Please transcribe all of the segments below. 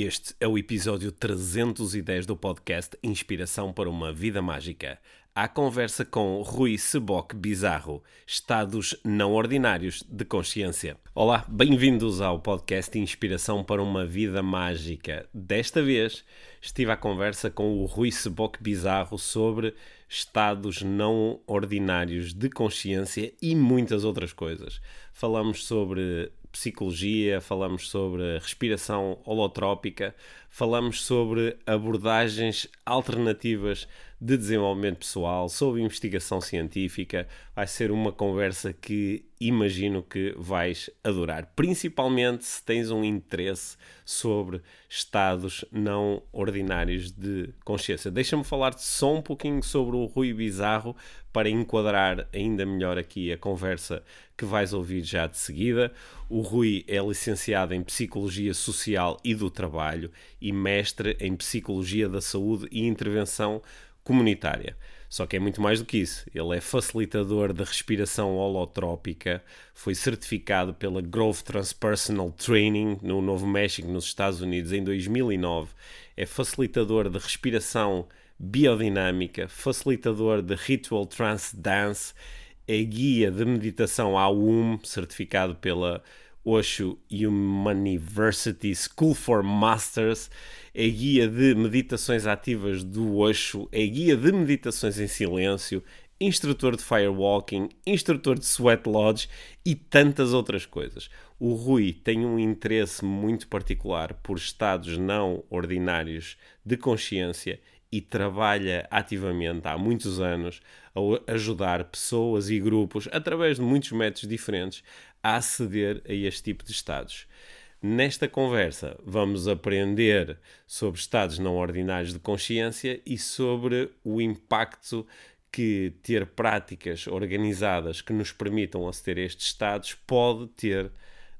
Este é o episódio 310 do podcast Inspiração para uma Vida Mágica. A conversa com Rui Seboc Bizarro, Estados Não Ordinários de Consciência. Olá, bem-vindos ao podcast Inspiração para uma Vida Mágica. Desta vez estive à conversa com o Rui Seboc Bizarro sobre estados não ordinários de consciência e muitas outras coisas. Falamos sobre psicologia, falamos sobre respiração holotrópica, falamos sobre abordagens alternativas de desenvolvimento pessoal, sobre investigação científica. Vai ser uma conversa que imagino que vais adorar, principalmente se tens um interesse sobre estados não ordinários de consciência. Deixa-me falar só um pouquinho sobre o Rui Bizarro para enquadrar ainda melhor aqui a conversa que vais ouvir já de seguida. O Rui é licenciado em Psicologia Social e do Trabalho e mestre em Psicologia da Saúde e Intervenção Comunitária. Só que é muito mais do que isso. Ele é facilitador de respiração holotrópica, foi certificado pela Growth Transpersonal Training no Novo México, nos Estados Unidos, em 2009. É facilitador de respiração biodinâmica, facilitador de Ritual Trance Dance, é guia de meditação AUM, certificado pela Osho University School for Masters, é guia de meditações ativas do Osho, é guia de meditações em silêncio, instrutor de firewalking, instrutor de sweat lodge e tantas outras coisas. O Rui tem um interesse muito particular por estados não ordinários de consciência e trabalha ativamente há muitos anos a ajudar pessoas e grupos, através de muitos métodos diferentes, a aceder a este tipo de estados. Nesta conversa, vamos aprender sobre estados não ordinários de consciência e sobre o impacto que ter práticas organizadas que nos permitam aceder a estes estados pode ter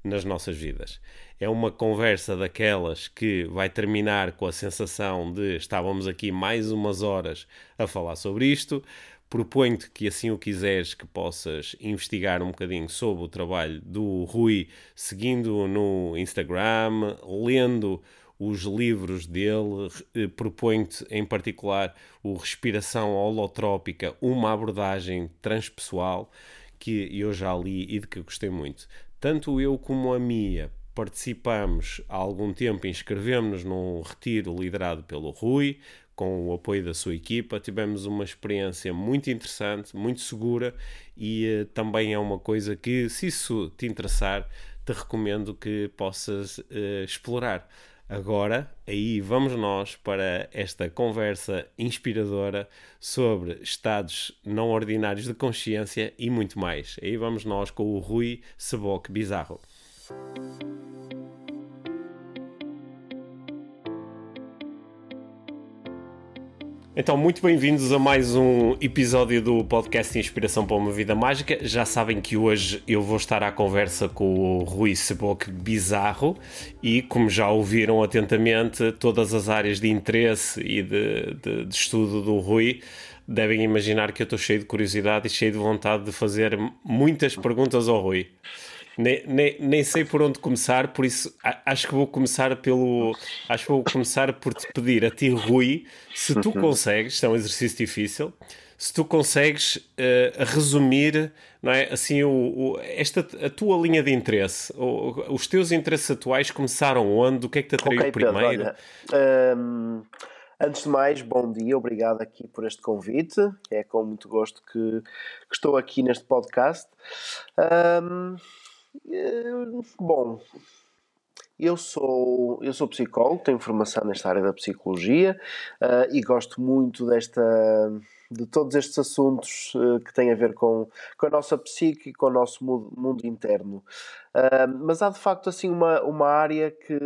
nas nossas vidas. É uma conversa daquelas que vai terminar com a sensação de estávamos aqui mais umas horas a falar sobre isto. Proponho-te que, assim o quiseres, que possas investigar um bocadinho sobre o trabalho do Rui, seguindo no Instagram, lendo os livros dele. Eh, proponho-te, em particular, o Respiração Holotrópica, uma abordagem transpessoal que eu já li e de que gostei muito. Tanto eu como a Mia participamos há algum tempo, inscrevemos-nos num retiro liderado pelo Rui, com o apoio da sua equipa. Tivemos uma experiência muito interessante, muito segura e uh, também é uma coisa que, se isso te interessar, te recomendo que possas uh, explorar. Agora, aí vamos nós para esta conversa inspiradora sobre estados não ordinários de consciência e muito mais. Aí vamos nós com o Rui Seboc Bizarro. Então, muito bem-vindos a mais um episódio do podcast Inspiração para uma Vida Mágica. Já sabem que hoje eu vou estar à conversa com o Rui Seboc Bizarro e, como já ouviram atentamente, todas as áreas de interesse e de, de, de estudo do Rui devem imaginar que eu estou cheio de curiosidade e cheio de vontade de fazer muitas perguntas ao Rui nem, nem, nem sei por onde começar, por isso acho que vou começar pelo. Acho que vou começar por te pedir a ti, Rui, se tu uhum. consegues, isto é um exercício difícil, se tu consegues uh, resumir não é, assim, o, o, esta, a tua linha de interesse, o, os teus interesses atuais começaram onde? O que é que te atraiu okay, primeiro? Pedro, olha, um, antes de mais, bom dia, obrigado aqui por este convite. É com muito gosto que, que estou aqui neste podcast. Um, eh, bom, eu sou, eu sou psicólogo, tenho formação nesta área da psicologia uh, e gosto muito desta, de todos estes assuntos uh, que têm a ver com, com a nossa psique e com o nosso mundo, mundo interno. Uh, mas há de facto assim uma, uma área que,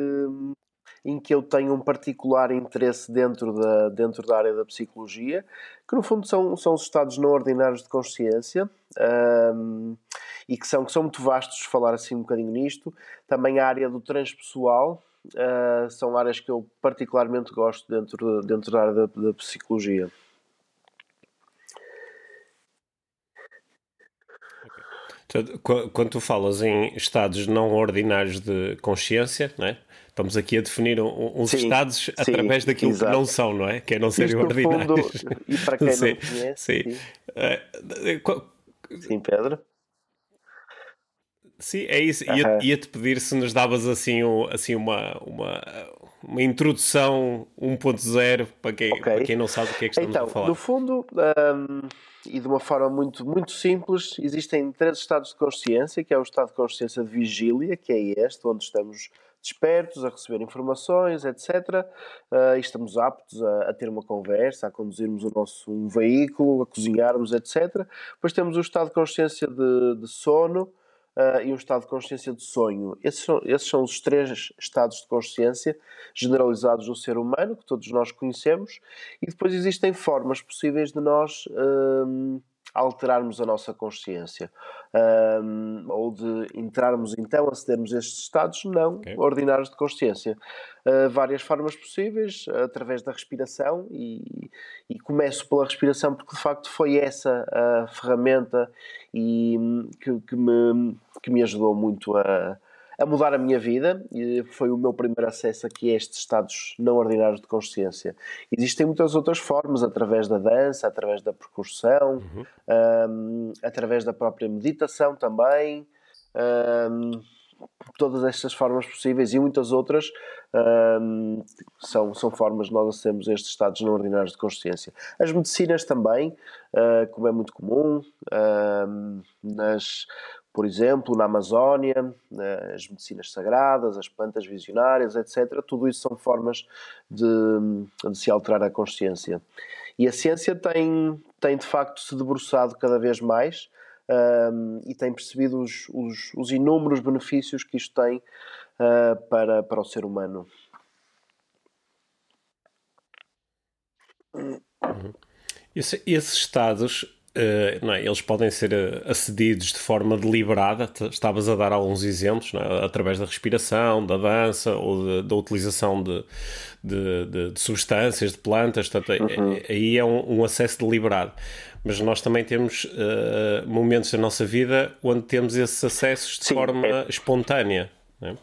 em que eu tenho um particular interesse dentro da, dentro da área da psicologia, que no fundo são, são os estados não ordinários de consciência e que são, que são muito vastos, falar assim um bocadinho nisto. Também a área do transpessoal, uh, são áreas que eu particularmente gosto dentro, dentro da área da, da psicologia. Quando tu falas em estados não ordinários de consciência, né? Estamos aqui a definir uns sim, estados sim, através daquilo exato. que não são, não é? Que é não serem ordinários. Fundo, e para quem sim, não conhece. Sim. Sim. Uh, sim, Pedro. Sim, é isso. Ia-te ia pedir se nos davas assim, assim uma, uma, uma introdução 1.0 para quem, okay. para quem não sabe o que é que estamos então, a falar. No fundo, um, e de uma forma muito, muito simples, existem três estados de consciência, que é o estado de consciência de vigília, que é este, onde estamos despertos, a receber informações, etc. Uh, e estamos aptos a, a, ter uma conversa, a conduzirmos o nosso um veículo, a cozinharmos, etc. Depois temos o estado de consciência de, de sono, uh, e um estado de consciência de sonho. Esses são, esses são os três estados de consciência generalizados do ser humano, que todos nós conhecemos, e depois existem formas possíveis de nós. Uh, alterarmos a nossa consciência um, ou de entrarmos então, acedermos a estes estados não okay. ordinários de consciência. Uh, várias formas possíveis, através da respiração, e, e, começo pela respiração porque de facto foi essa a ferramenta e, que, que, me, que me ajudou muito a a mudar a minha vida e foi o meu primeiro acesso aqui a estes estados não ordinários de consciência. Existem muitas outras formas, através da dança, através da percussão, uhum. um, através da própria meditação também. Um, todas estas formas possíveis e muitas outras um, são, são formas de nós acedermos a estes estados não ordinários de consciência. As medicinas também, uh, como é muito comum, uh, nas, por exemplo, na Amazónia, as medicinas sagradas, as plantas visionárias, etc. Tudo isso são formas de, de se alterar a consciência. E a ciência tem, tem de facto se debruçado cada vez mais um, e tem percebido os, os, os, inúmeros benefícios que isto tem uh, para, para o ser humano. Uhum. Esse, esses estados Uh, é? Eles podem ser eh, acedidos de forma deliberada, estavas a dar alguns exemplos, é? através da respiração, da dança ou de, da utilização de, de, de, de, substâncias, de plantas, portanto, uhum. aí é um, um, acesso deliberado. Mas nós também temos uh, momentos da nossa vida onde temos esses acessos de Sim, forma é... espontânea. É?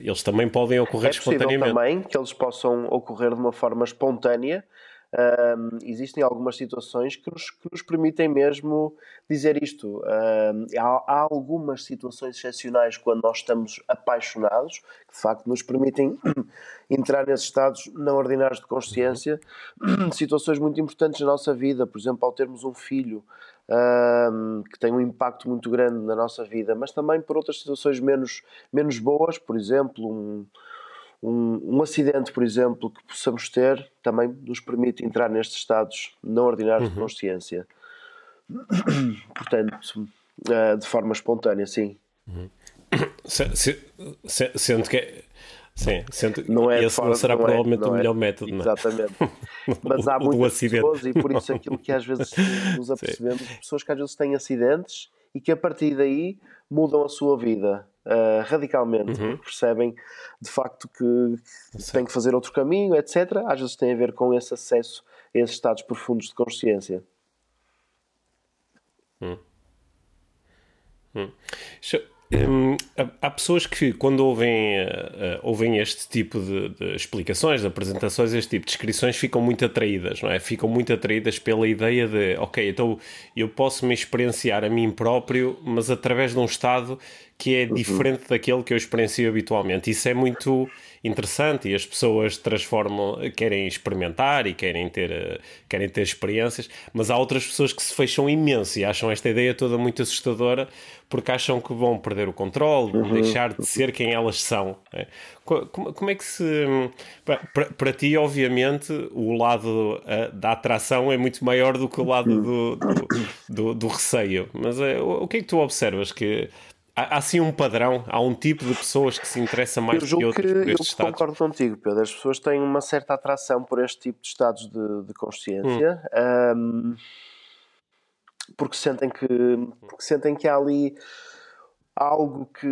Eles também podem ocorrer é espontaneamente. também que eles possam ocorrer de uma forma espontânea um, existem algumas situações que nos, que nos, permitem mesmo dizer isto. Um, há, há, algumas situações excepcionais quando nós estamos apaixonados, que de facto nos permitem entrar nesses estados não ordinários de consciência, situações muito importantes na nossa vida, por exemplo, ao termos um filho. Um, que tem um impacto muito grande na nossa vida, mas também por outras situações menos, menos boas, por exemplo, um, um, um, acidente, por exemplo, que possamos ter, também nos permite entrar nestes estados não ordinários uhum. de consciência. Portanto, uh, de forma espontânea, sim. Uhum. Se, se, se, sendo que. Sim, sendo, não é esse não será não é, provavelmente é, o melhor é, método. Exatamente. Mas há muitas pessoas, e por isso aquilo que às vezes nos apercebemos, pessoas que às vezes têm acidentes e que a partir daí mudam a sua vida uh, radicalmente, uhum. percebem de facto que Sim. têm que fazer outro caminho, etc. Às vezes tem a ver com esse acesso a esses estados profundos de consciência. Hum. Hum. Hum, há pessoas que, quando ouvem, uh, ouvem este tipo de, de, explicações, de apresentações, este tipo de descrições, ficam muito atraídas, não é? Ficam muito atraídas pela ideia de, ok, então eu posso me experienciar a mim próprio, mas através de um estado que é uhum. diferente daquele que eu experiencio habitualmente. Isso é muito interessante e as pessoas transformam, querem experimentar e querem ter, eh, querem ter experiências, mas há outras pessoas que se fecham imenso e acham esta ideia toda muito assustadora porque acham que vão perder o controle, uhum. deixar de ser quem elas são. É? Como, como, é que se. Para, para ti, obviamente, o lado uh, da atração é muito maior do que o lado do, do, do, do receio, mas uh, o que é que tu observas que Há, assim um padrão? Há um tipo de pessoas que se interessa mais do que outros que, por estes eu concordo contigo, Pedro. As pessoas têm uma certa atração por este tipo de estados de, de consciência. Hum. Um, porque sentem que porque sentem que há ali algo que,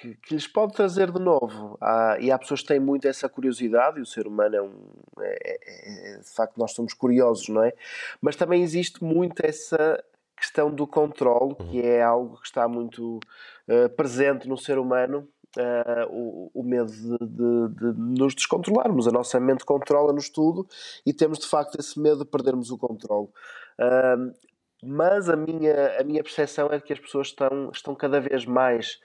que, que lhes pode trazer de novo. Há, e há pessoas que têm muito essa curiosidade, e o ser humano é um. É, é, é, de facto, nós somos curiosos, não é? Mas também existe muito essa questão do controle, que uhum. é algo que está muito uh, presente no ser humano uh, o, o, medo de, de, de, nos descontrolarmos. A nossa mente controla-nos tudo e temos de facto esse medo de perdermos o controle. Uh, mas a minha, a minha percepção é que as pessoas estão, estão cada vez mais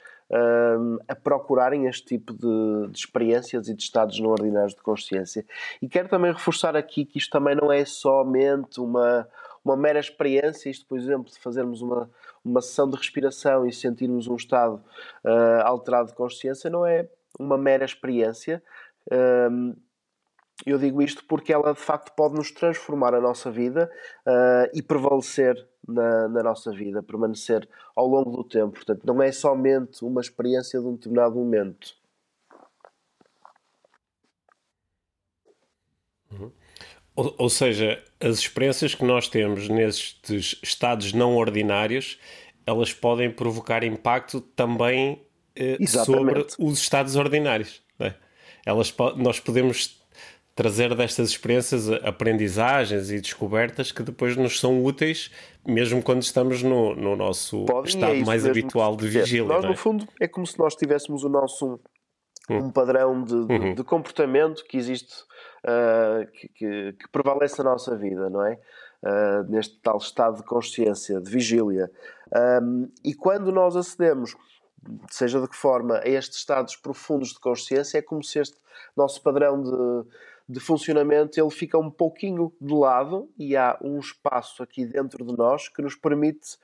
a procurarem este tipo de, de, experiências e de estados não ordinários de consciência. E quero também reforçar aqui que isto também não é somente uma, uma mera experiência, isto, por exemplo, de fazermos uma, uma sessão de respiração e sentirmos um estado uh, alterado de consciência, não é uma mera experiência. Uh, eu digo isto porque ela de facto pode nos transformar a nossa vida uh, e prevalecer na, na, nossa vida, permanecer ao longo do tempo. Portanto, não é somente uma experiência de um determinado momento. Uhum. Ou, ou, seja, as experiências que nós temos nestes estados não ordinários, elas podem provocar impacto também eh, sobre os estados ordinários. É? Elas, nós podemos trazer destas experiências aprendizagens e descobertas que depois nos são úteis, mesmo quando estamos no, no nosso Podem, estado é mais habitual de vigília. Nós, é? no fundo, é como se nós tivéssemos o nosso. Um padrão de, de, uhum. de comportamento que existe, uh, que, que, que, prevalece na nossa vida, não é? Uh, neste tal estado de consciência, de vigília. Um, e quando nós acedemos, seja de que forma, a estes estados profundos de consciência, é como se este nosso padrão de, de funcionamento ele fica um pouquinho de lado e há um espaço aqui dentro de nós que nos permite,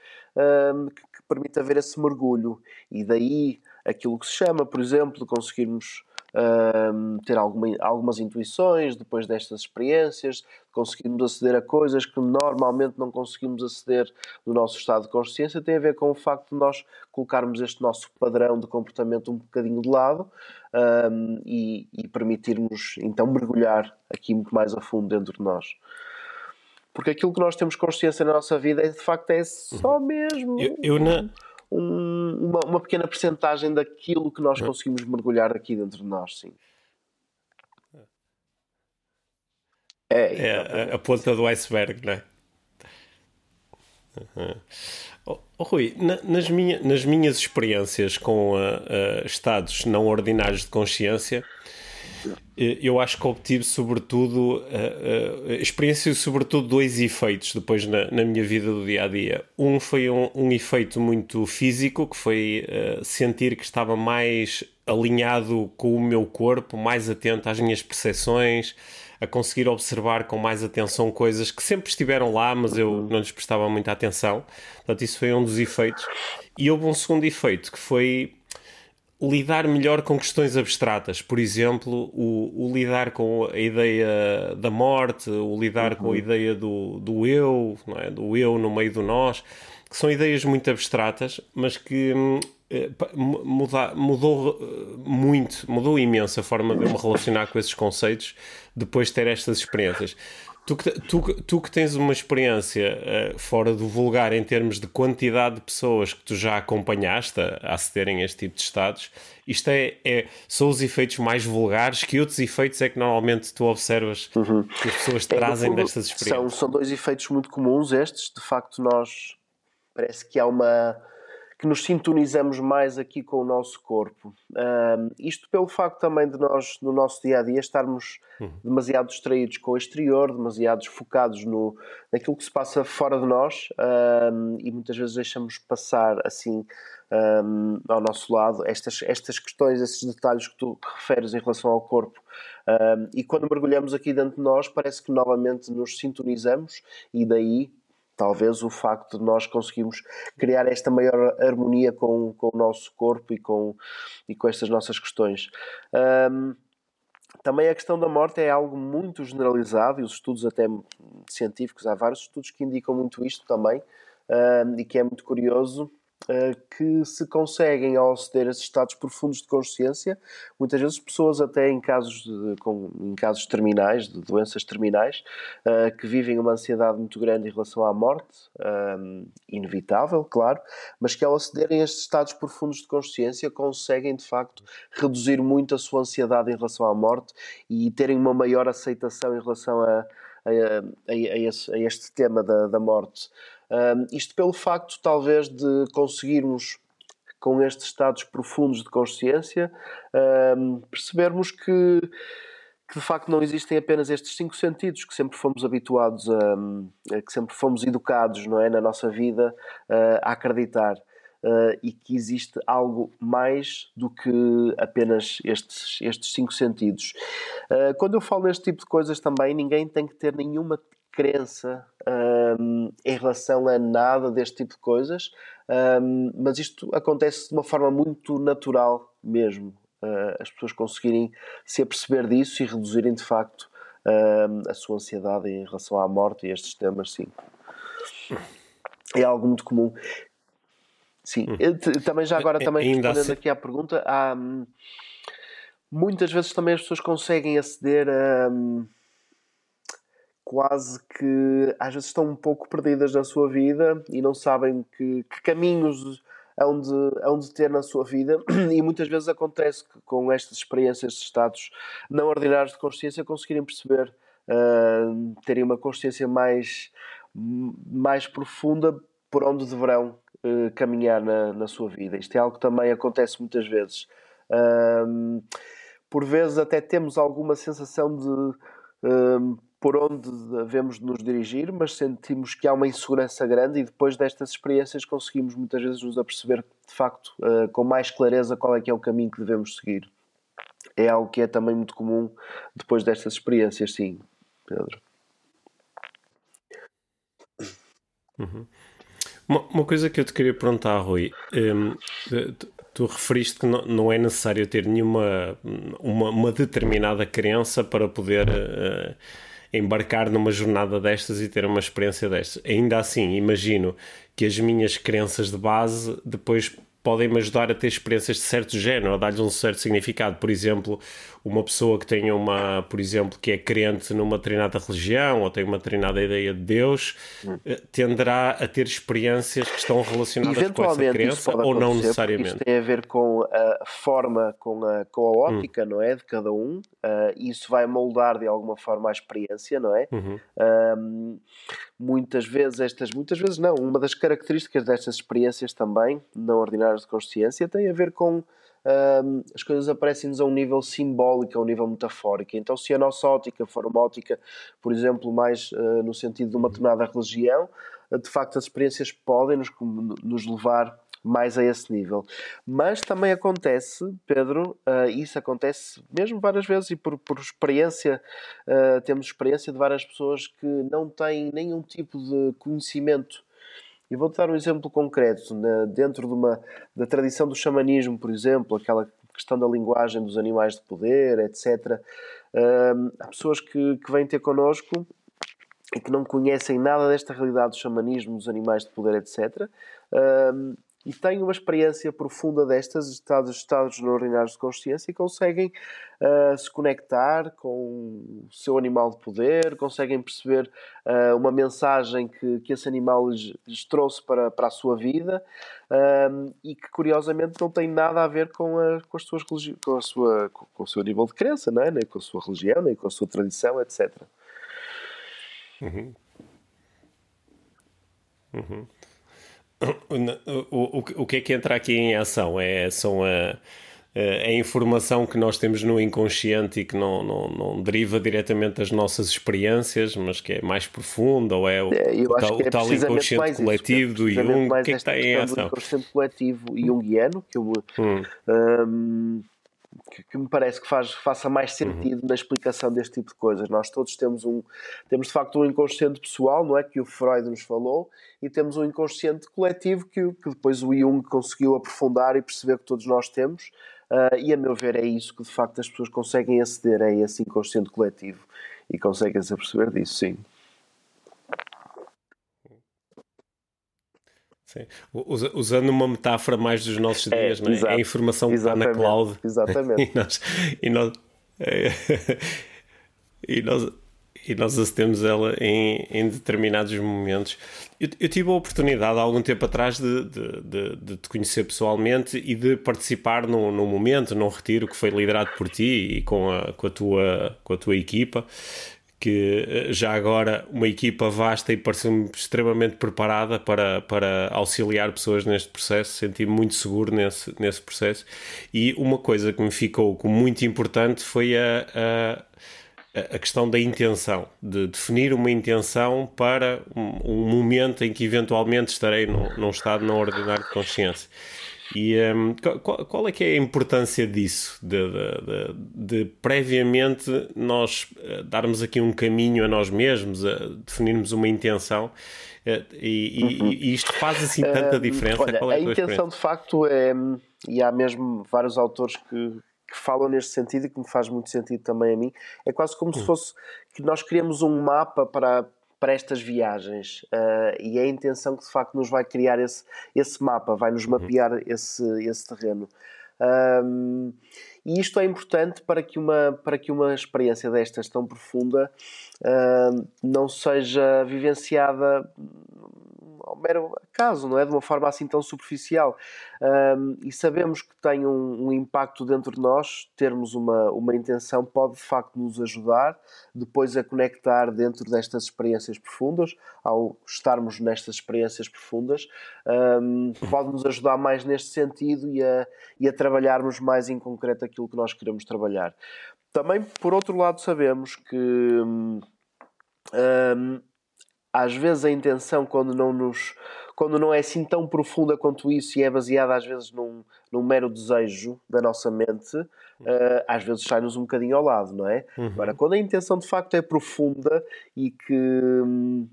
um, que, que permite haver esse mergulho. E daí aquilo que se chama, por exemplo, de conseguirmos um, ter alguma, algumas intuições depois destas experiências, conseguirmos aceder a coisas que normalmente não conseguimos aceder no nosso estado de consciência, tem a ver com o facto de nós colocarmos este nosso padrão de comportamento um bocadinho de lado um, e, e permitirmos então mergulhar aqui muito mais a fundo dentro de nós. Porque aquilo que nós temos consciência na nossa vida é de facto é só uhum. mesmo. Eu, eu na um, uma, uma pequena percentagem daquilo que nós conseguimos mergulhar aqui dentro de nós, sim. É, é a, a, ponta do iceberg, não é? Uhum. Oh, oh, Rui, na, nas, minha, nas minhas experiências com uh, uh, estados não ordinários de consciência, eu acho que obtive sobretudo uh, uh, experiência sobretudo dois efeitos depois na, na, minha vida do dia a dia. Um foi um, um efeito muito físico que foi uh, sentir que estava mais alinhado com o meu corpo mais atento às minhas percepções a conseguir observar com mais atenção coisas que sempre estiveram lá mas eu não lhes prestava muita atenção. Portanto isso foi um dos efeitos. E houve um segundo efeito que foi lidar melhor com questões abstratas. Por exemplo, o, o lidar com a ideia da morte, o lidar uhum. com a uhum. ideia do, do eu, é? do eu no meio do nós, que são ideias muito abstratas, mas que hum, eh, muda, mudou eh, muito, mudou imenso a forma de eu me relacionar com esses conceitos depois de ter estas experiências. Tu que, tu, tu que tens uma experiência uh, fora do vulgar em termos de quantidade de pessoas que tu já acompanhaste a, acederem a este tipo de estados, isto é, é, são os efeitos mais vulgares. Que outros efeitos é que normalmente tu observas uhum. que as pessoas é, trazem fundo, destas experiências? São, são dois efeitos muito comuns estes. De facto, nós parece que há uma que nos sintonizamos mais aqui com o nosso corpo. Isto pelo facto também de nós, no nosso dia a dia, estarmos uhum. demasiado distraídos com o exterior, demasiado focados no, naquilo que se passa fora de nós e muitas vezes deixamos passar assim um, ao nosso lado estas, estas questões, esses detalhes que tu referes em relação ao corpo. e quando mergulhamos aqui dentro de nós, parece que novamente nos sintonizamos e daí talvez o facto de nós conseguirmos criar esta maior harmonia com, com o nosso corpo e com, e com estas nossas questões. Um, também a questão da morte é algo muito generalizado e os estudos até científicos, há vários estudos que indicam muito isto também um, e que é muito curioso que se conseguem ao aceder a esses estados profundos de consciência, muitas vezes pessoas até em casos, de, com, em casos terminais, de doenças terminais, uh, que vivem uma ansiedade muito grande em relação à morte, um, eh, inevitável, claro, mas que ao acederem a estes estados profundos de consciência conseguem de facto reduzir muito a sua ansiedade em relação à morte e terem uma maior aceitação em relação a, a, a, a, esse, a este tema da, da morte. Isto pelo facto, talvez, de conseguirmos com estes estados profundos de consciência, um, percebermos que, que, de facto não existem apenas estes cinco sentidos que sempre fomos habituados a, que sempre fomos educados não é, na nossa vida a acreditar. Uh, e que existe algo mais do que apenas estes, estes cinco sentidos. Uh, quando eu falo neste tipo de coisas também, ninguém tem que ter nenhuma crença um, em relação a nada deste tipo de coisas, um, mas isto acontece de uma forma muito natural mesmo. Uh, as pessoas conseguirem se aperceber disso e reduzirem de facto um, a sua ansiedade em relação à morte e estes temas, sim. É algo muito comum. Sim, hum. também já agora também respondendo assim... aqui à pergunta, há, hum, muitas vezes também as pessoas conseguem aceder a hum, quase que às vezes estão um pouco perdidas na sua vida e não sabem que, que caminhos hão de, hão de ter na sua vida e muitas vezes acontece que com estas experiências de estados não ordinários de consciência conseguirem perceber, uh, terem uma consciência mais, mais profunda por onde deverão uh, caminhar na, na sua vida. Isto é algo que também acontece muitas vezes. Uh, por vezes até temos alguma sensação de por onde devemos nos dirigir, mas sentimos que há uma insegurança grande e depois destas experiências conseguimos muitas vezes nos aperceber de facto uh, com mais clareza qual é que é o caminho que devemos seguir. É algo que é também muito comum depois destas experiências, sim, Pedro. Uhum. Uma, uma, coisa que eu te queria perguntar, Rui, um, tu, tu, referiste que não, não, é necessário ter nenhuma uma, uma determinada crença para poder uh, embarcar numa jornada destas e ter uma experiência destas. Ainda assim, imagino que as minhas crenças de base depois podem-me ajudar a ter experiências de certo género, a dar-lhes um certo significado. Por exemplo, uma pessoa que tenha uma, por exemplo, que é crente numa determinada religião ou tem uma determinada ideia de Deus, hum. Eh, tenderá a ter experiências que estão relacionadas com essa crença ou não necessariamente? Isto tem a ver com a forma, com a, com a ótica, hum. não é? De cada um. Uh, isso vai moldar de alguma forma a experiência, não é? Uhum. Uh, muitas vezes, estas, muitas vezes não, uma das características destas experiências também, não ordinárias de consciência, tem a ver com as coisas aparecem-nos a um nível simbólico, a um nível metafórico. Então, se a nossa ótica for uma ótica, por exemplo, mais uh, no sentido de uma determinada religião, uh, de facto as experiências podem nos, nos levar mais a esse nível. Mas também acontece, Pedro, uh, isso acontece mesmo várias vezes e por, por experiência, uh, temos experiência de várias pessoas que não têm nenhum tipo de conhecimento e vou-te dar um exemplo concreto. Né? Dentro de uma, da tradição do xamanismo, por exemplo, aquela questão da linguagem dos animais de poder, etc. Um, há pessoas que, que vêm ter connosco e que não conhecem nada desta realidade do xamanismo, dos animais de poder, etc. e têm uma experiência profunda destas, estados, estados ordinários de consciência, e conseguem uh, se conectar com o seu animal de poder, conseguem perceber uh, uma mensagem que, que esse animal lhes, lhes trouxe para, para a sua vida uh, e que curiosamente não tem nada a ver com, a, com, as suas com, a sua, com o seu nível de crença, não é? nem com a sua religião, nem com a sua tradição, etc. Uhum. Uhum. O, o, o que é que entra aqui em ação? É, são a, a informação que nós temos no inconsciente e que não, não, não deriva diretamente das nossas experiências, mas que é mais profunda, ou é o, é, o tal, é tal inconsciente coletivo isso, do Jung? O que é que está em ação? O inconsciente coletivo junguiano, que eu. Hum. Um, que, que, me parece que faz, faça mais uhum. sentido uhum. na explicação deste tipo de coisas. Nós todos temos um temos de facto um inconsciente pessoal, não é que o Freud nos falou, e temos um inconsciente coletivo que, que depois o Jung conseguiu aprofundar e perceber que todos nós temos. Uh, e a meu ver é isso que de facto as pessoas conseguem aceder a esse inconsciente coletivo e conseguem se aperceber disso, sim. Sim. Usando uma metáfora mais dos nossos é, dias, é, é? é a informação que está na cloud. Exatamente. e nós, e nós, e nós, e nós acedemos ela em, em determinados momentos. Eu, eu, tive a oportunidade há algum tempo atrás de, de, de, de te conhecer pessoalmente e de participar num, num momento, num retiro que foi liderado por ti e com a, com a, tua, com a tua equipa que eh, já agora uma equipa vasta e parece-me extremamente preparada para, para auxiliar pessoas neste processo, senti-me muito seguro nesse, nesse processo. E uma coisa que me ficou muito importante foi a, a, a questão da intenção, de definir uma intenção para um, um momento em que eventualmente estarei num, num estado não ordinário de consciência. E um, qual, qual, é que é a importância disso? De, de, de, de, previamente nós eh, darmos aqui um caminho a nós mesmos, a definirmos uma intenção. Eh, e, uhum. e, isto faz assim tanta diferença? Olha, é a, a intenção de facto é, e há mesmo vários autores que, que falam neste sentido e que me faz muito sentido também a mim, é quase como se hum. fosse que nós criamos um mapa para, para estas viagens uh, e é a intenção que de facto nos vai criar esse, esse mapa, vai nos uhum. mapear esse, esse terreno. Um, e isto é importante para que uma, para que uma experiência destas tão profunda uh, não seja vivenciada ao mero acaso, não é? De uma forma assim tão superficial. Um, e sabemos que tem um, um, impacto dentro de nós, termos uma, uma intenção pode de facto nos ajudar depois a conectar dentro destas experiências profundas, ao estarmos nestas experiências profundas, um, pode nos ajudar mais neste sentido e a, e a trabalharmos mais em concreto aquilo que nós queremos trabalhar. Também, por outro lado, sabemos que. Um, às vezes a intenção quando não nos quando não é assim tão profunda quanto isso e é baseada às vezes num, num mero desejo da nossa mente, uh, às vezes sai-nos um bocadinho ao lado, não é? Uhum. Agora, quando a intenção de facto é profunda e que hum,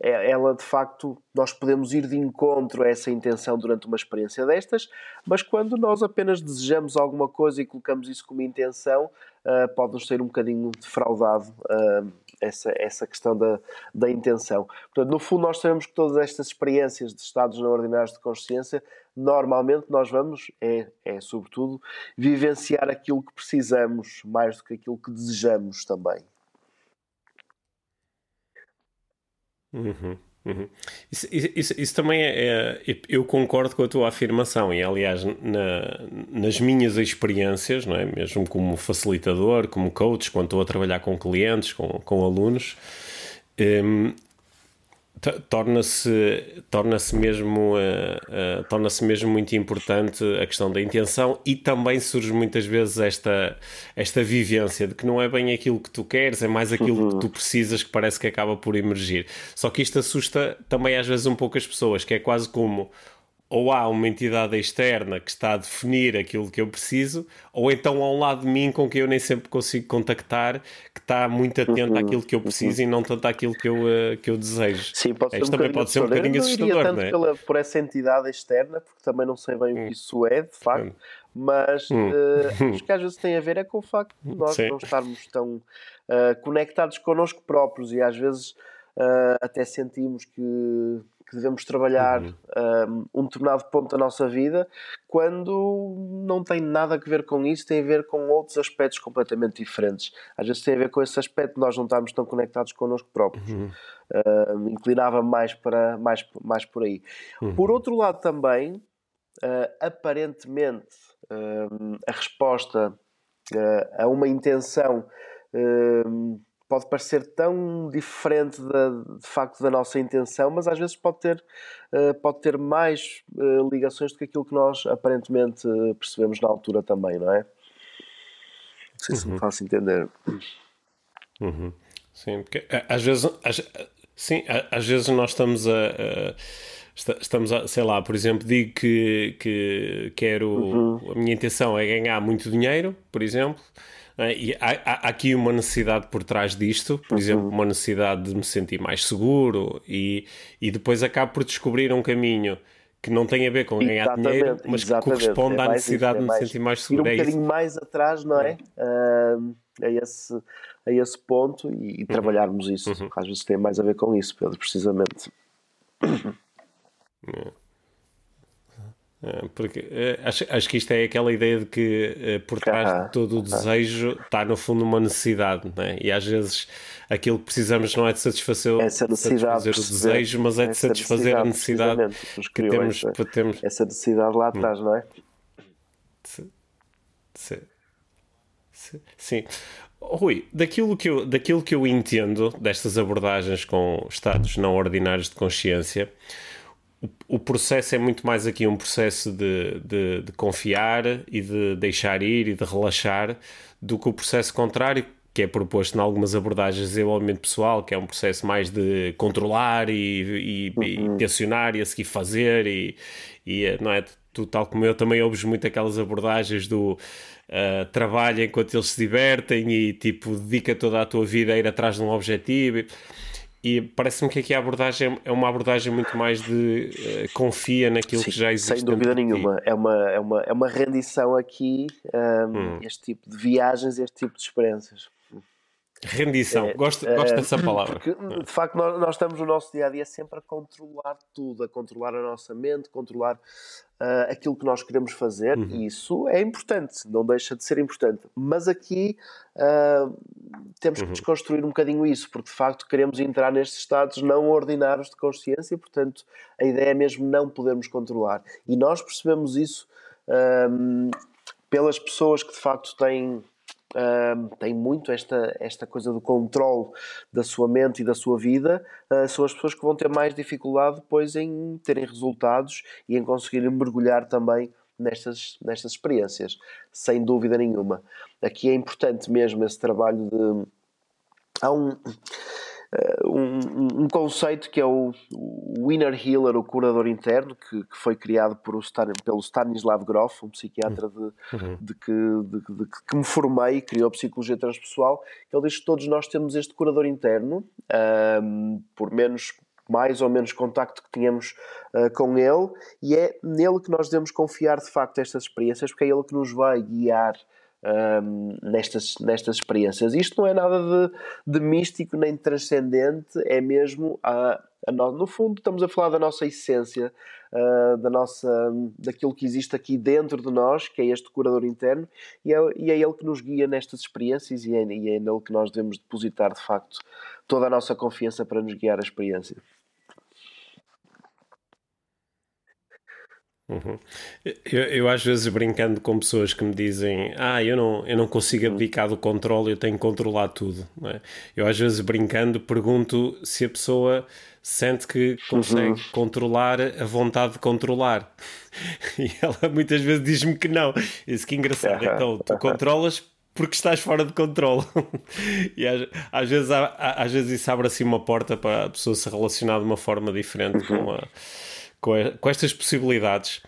é, ela de facto, nós podemos ir de encontro a essa intenção durante uma experiência destas, mas quando nós apenas desejamos alguma coisa e colocamos isso como intenção, uh, pode-nos ser um bocadinho defraudado. Uh, essa, essa questão da, da intenção. Portanto, no fundo, nós sabemos que todas estas experiências de estados não ordinários de consciência, normalmente nós vamos, é, é sobretudo, vivenciar aquilo que precisamos mais do que aquilo que desejamos também. Uhum. Uhum. Isso, isso, isso, também é, é, Eu concordo com a tua afirmação, e aliás, na, nas minhas experiências, não é? mesmo como facilitador, como coach, quando estou a trabalhar com clientes, com, com alunos, um, torna-se torna-se mesmo uh, uh, torna-se mesmo muito importante a questão da intenção e também surge muitas vezes esta esta vivência de que não é bem aquilo que tu queres é mais aquilo uhum. que tu precisas que parece que acaba por emergir só que isto assusta também às vezes um pouco as pessoas que é quase como ou há uma entidade externa que está a definir aquilo que eu preciso, ou então há um lado de mim com quem eu nem sempre consigo contactar, que está muito atento uhum, àquilo que eu preciso uhum. e não tanto àquilo que eu, uh, que eu desejo. Sim, pode Isto um também pode ser um bocadinho assustador, não, não é? Pela, por essa entidade externa, porque também não sei bem o que hum. isso é, de facto, hum. mas hum. uh, acho que às vezes tem a ver é com o facto de nós Sim. não estarmos tão uh, conectados connosco próprios e às vezes até sentimos que que devemos trabalhar uhum. um, um determinado ponto da nossa vida, quando não tem nada a ver com isso, tem a ver com outros aspectos completamente diferentes. Às vezes tem a ver com esse aspecto de nós não estarmos tão conectados connosco próprios. Uhum. Uh, inclinava mais, para, mais, mais por aí. Uhum. Por outro lado, também, uh, aparentemente, uh, a resposta a uma intenção pode parecer tão diferente de, de, facto da nossa intenção, mas às vezes pode ter, uh, pode ter mais uh, ligações do que aquilo que nós aparentemente percebemos na altura também, não é? Não sei se me uhum. faço entender. Uhum. Sim, porque às vezes, às, sim, às vezes nós estamos a, a estamos a, sei lá, por exemplo, digo que, que quero, uhum. a minha intenção é ganhar muito dinheiro, por exemplo? E há, há, aqui uma necessidade por trás disto, por uhum. exemplo, uma necessidade de me sentir mais seguro e, e depois acabo por descobrir um caminho que não tem a ver com ganhar exatamente, dinheiro, mas que corresponde é à necessidade isso, é de me sentir mais seguro. Ir um é bocadinho mais atrás, não é? Uh, a, esse, a esse ponto e, e uhum. trabalharmos isso. Uhum. Às vezes tem mais a ver com isso, Pedro, precisamente. Yeah. É, porque é, acho, acho que isto é aquela ideia de que é, por trás de todo o desejo está no fundo uma necessidade, e às vezes aquilo que precisamos não é de satisfazer, essa necessidade satisfazer o desejo, mas é de satisfazer a necessidade que temos, essa, temos. Essa necessidade lá hum. atrás, não é? Sim. Sim. Sim. Rui, daquilo que, eu, daquilo que eu entendo destas abordagens com estados não ordinários de consciência, o, o processo é muito mais aqui um processo de, de, de, confiar e de deixar ir e de relaxar do que o processo contrário que é proposto em algumas abordagens de desenvolvimento pessoal, que é um processo mais de controlar e, e, uhum. e tensionar e a seguir fazer e, e não é? Tu, tal como eu, também ouves muito aquelas abordagens do uh, trabalha enquanto eles se divertem e tipo dedica toda a tua vida a ir atrás de um objetivo. E parece-me que aqui a abordagem é uma abordagem muito mais de uh, confia naquilo Sim, que já existe. Sem dúvida nenhuma. É uma, é, uma, é uma rendição aqui, um, hum. este tipo de viagens, este tipo de experiências. Rendição, é, gosto, é, gosto dessa palavra. Porque, de facto, nós, nós, estamos no nosso dia a dia sempre a controlar tudo, a controlar a nossa mente, controlar uh, aquilo que nós queremos fazer, uhum. e isso é importante, não deixa de ser importante. Mas aqui uh, temos que uhum. desconstruir um bocadinho isso, porque de facto queremos entrar nestes estados não ordinários de consciência, e portanto a ideia é mesmo não podermos controlar. E nós percebemos isso. Uh, pelas pessoas que de facto têm Uh, tem muito esta, esta coisa do controle da sua mente e da sua vida, uh, são as pessoas que vão ter mais dificuldade depois em terem resultados e em conseguirem mergulhar também nestas, nestas experiências, sem dúvida nenhuma. Aqui é importante mesmo esse trabalho de. Há um um, um, conceito que é o, o inner healer, o curador interno, que, que foi criado por Stan, pelo Stanislav Grof, um psiquiatra de, uhum. de, que, de, de, que me formei, criou a psicologia transpessoal. Ele diz que todos nós temos este curador interno, um, por menos mais ou menos contacto que tínhamos uh, com ele, e é nele que nós devemos confiar de facto estas experiências, porque é ele que nos vai guiar um, nestas, nestas experiências. Isto não é nada de, de místico nem de transcendente, é mesmo a, a no, no fundo estamos a falar da nossa essência, uh, da nossa, daquilo que existe aqui dentro de nós, que é este curador interno, e é, e é ele que nos guia nestas experiências e é, e é nele que nós devemos depositar de facto toda a nossa confiança para nos guiar a experiência. Uhum. Eu, eu, às vezes brincando com pessoas que me dizem ah, eu não, eu não consigo uhum. abdicar do controle, eu tenho que controlar tudo. É? Eu às vezes brincando pergunto se a pessoa sente que consegue uhum. controlar a vontade de controlar. E ela muitas vezes diz-me que não. Isso que engraçado. Então, tu controlas porque estás fora de controle. e às, às, vezes, às vezes isso abre assim uma porta para a pessoa se relacionar de uma forma diferente com uhum. a com, com estas possibilidades.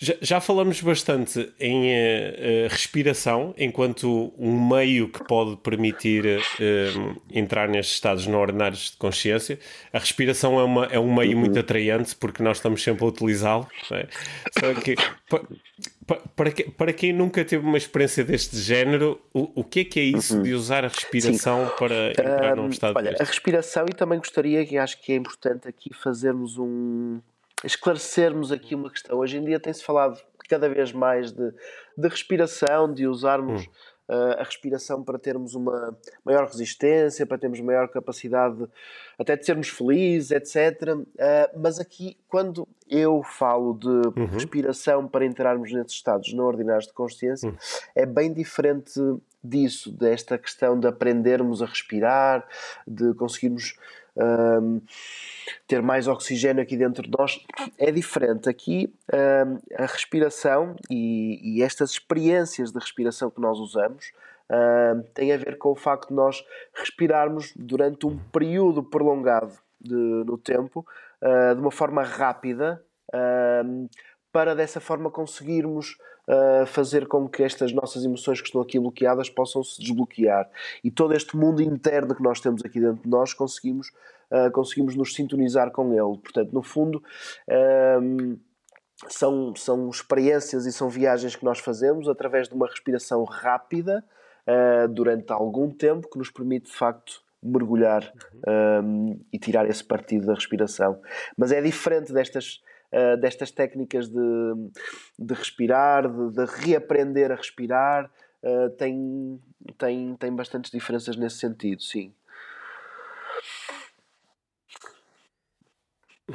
Já, já, falamos bastante em uh, respiração enquanto um meio que pode permitir uh, entrar nestes estados não ordinários de consciência. A respiração é, uma, é um meio muito atraente porque nós estamos sempre a utilizá-lo. É? Só que para, para, para, quem nunca teve uma experiência deste género, o, o que é que é isso uhum. de usar a respiração Sim. para entrar um, num estado Olha, deste? a respiração e também gostaria, que acho que é importante aqui fazermos um esclarecermos aqui uma questão. Hoje em dia tem-se falado cada vez mais de, de respiração, de usarmos hum. uh, a respiração para termos uma maior resistência, para termos maior capacidade até de sermos felizes, etc. Uh, mas aqui, quando eu falo de uhum. respiração para entrarmos nesses estados não ordinários de consciência, uhum. é bem diferente disso, desta questão de aprendermos a respirar, de conseguirmos um, ter mais oxigênio aqui dentro de nós é diferente. Aqui um, a respiração e, e, estas experiências de respiração que nós usamos um, têm a ver com o facto de nós respirarmos durante um período prolongado de, no tempo, uh, de uma forma rápida, para dessa forma conseguirmos uh, fazer com que estas nossas emoções que estão aqui bloqueadas possam se desbloquear. E todo este mundo interno que nós temos aqui dentro de nós conseguimos, uh, conseguimos nos sintonizar com ele. Portanto, no fundo. Um, são, são experiências e são viagens que nós fazemos através de uma respiração rápida uh, durante algum tempo que nos permite de facto mergulhar um, e tirar esse partido da respiração. Mas é diferente destas uh, destas técnicas de, de respirar, de, de reaprender a respirar, uh, tem, tem, tem bastantes diferenças nesse sentido, sim.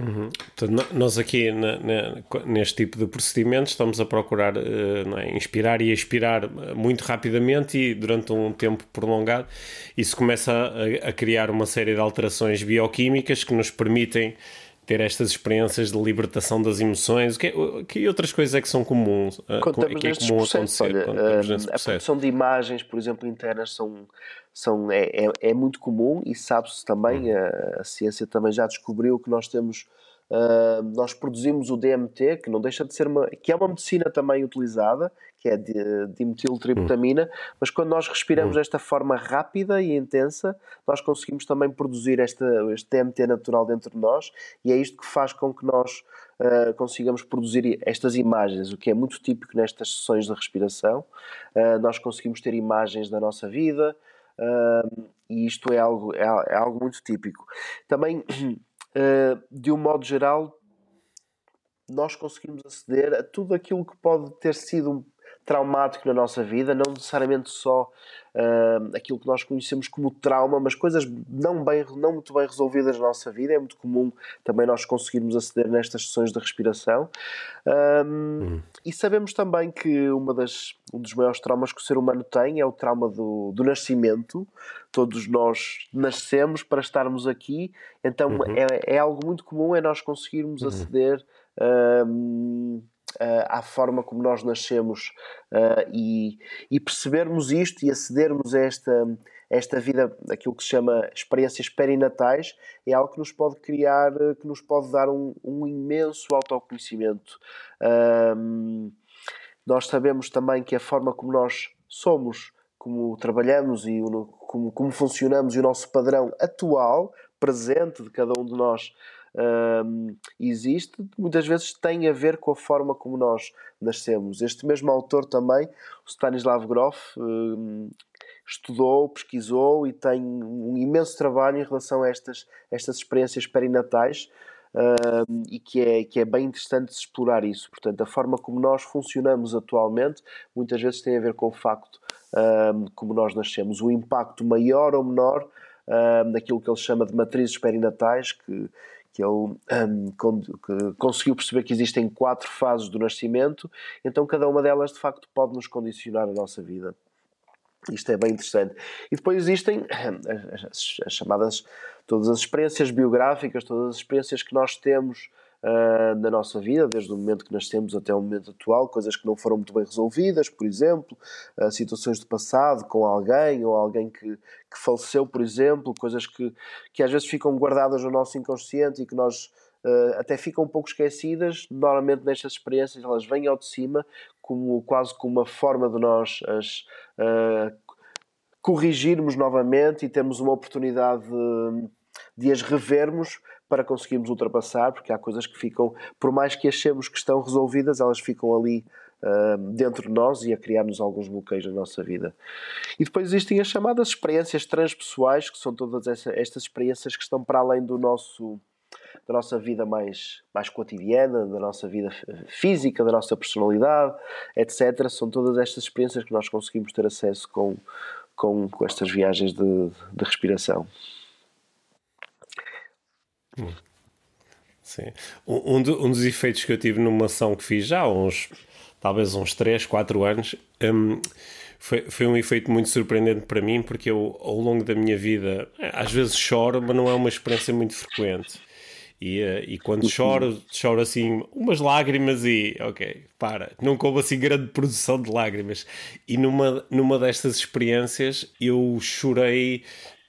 Uhum. Portanto, nós aqui na, na, neste tipo de procedimentos estamos a procurar é, inspirar e expirar muito rapidamente e durante um tempo prolongado. Isso começa a, a criar uma série de alterações bioquímicas que nos permitem ter estas experiências de libertação das emoções? Que, que outras coisas é que são comuns? Quando é que é comum acontecer? Olha, a, a produção de imagens, por exemplo, internas são, são, é, é, é muito comum e sabe-se também, hum. a, a, ciência também já descobriu que nós temos Uh, nós produzimos o DMT, que não deixa de ser uma, que é uma medicina também utilizada, que é de, dimetiltriptamina, hum. mas quando nós respiramos hum. desta forma rápida e intensa, nós conseguimos também produzir esta, este DMT natural dentro de nós e é isto que faz com que nós uh, consigamos produzir estas imagens, o que é muito típico nestas sessões de respiração. Uh, nós conseguimos ter imagens da nossa vida e isto é algo, é, é algo muito típico. Também uh, de um modo geral, nós conseguimos aceder a tudo aquilo que pode ter sido traumático na nossa vida, não necessariamente só uh, aquilo que nós conhecemos como trauma, mas coisas não, bem, não muito bem resolvidas na nossa vida. É muito comum também nós conseguirmos aceder nestas sessões de respiração. Um, E sabemos também que uma das, um dos maiores traumas que o ser humano tem é o trauma do, do nascimento. Todos nós nascemos para estarmos aqui, então uhum. é, é, algo muito comum é nós conseguirmos uhum. aceder. Um, à forma como nós nascemos uh, e, e, percebermos isto e acedermos a esta, esta vida, aquilo que se chama experiências perinatais, é algo que nos pode criar, que nos pode dar um, um imenso autoconhecimento. nós sabemos também que a forma como nós somos, como trabalhamos e como, como funcionamos e o nosso padrão atual, presente de cada um de nós existe, muitas vezes tem a ver com a forma como nós nascemos. Este mesmo autor também, Stanislav Grof, estudou, pesquisou e tem um imenso trabalho em relação a estas, estas experiências perinatais. Um, e que é, que é bem interessante explorar isso. Portanto, a forma como nós funcionamos atualmente muitas vezes tem a ver com o facto um, como nós nascemos. O impacto maior ou menor um, daquilo que ele chama de matrizes perinatais, que, que ele um, que conseguiu perceber que existem quatro fases do nascimento, então cada uma delas de facto pode nos condicionar a nossa vida. Isto é bem interessante. E depois existem as, as chamadas, todas as experiências biográficas, todas as experiências que nós temos uh, na nossa vida, desde o momento que nascemos até o momento atual, coisas que não foram muito bem resolvidas, por exemplo, uh, situações do passado com alguém ou alguém que, que faleceu, por exemplo, coisas que, que às vezes ficam guardadas no nosso inconsciente e que nós uh, até ficam um pouco esquecidas. Normalmente nestas experiências elas vêm ao de cima como quase como uma forma de nós as corrigirmos novamente e temos uma oportunidade de, de as revermos para conseguirmos ultrapassar, porque há coisas que ficam, por mais que achemos que estão resolvidas, elas ficam ali uh, dentro de nós e a criar-nos alguns bloqueios na nossa vida. E depois existem as chamadas experiências transpessoais, que são todas essa, estas experiências que estão para além do nosso da nossa vida mais, mais cotidiana, da nossa vida física, da nossa personalidade, etc. São todas estas experiências que nós conseguimos ter acesso com, com, com estas viagens de, de respiração. Sim. Um, um, dos efeitos que eu tive numa ação que fiz já há uns, talvez uns 3, 4 anos, um, foi, foi um efeito muito surpreendente para mim, porque eu, ao longo da minha vida, às vezes choro, mas não é uma experiência muito frequente. E, eh, e quando choro, choro assim umas lágrimas e ok, para, não coube assim grande produção de lágrimas. E numa, numa destas experiências eu chorei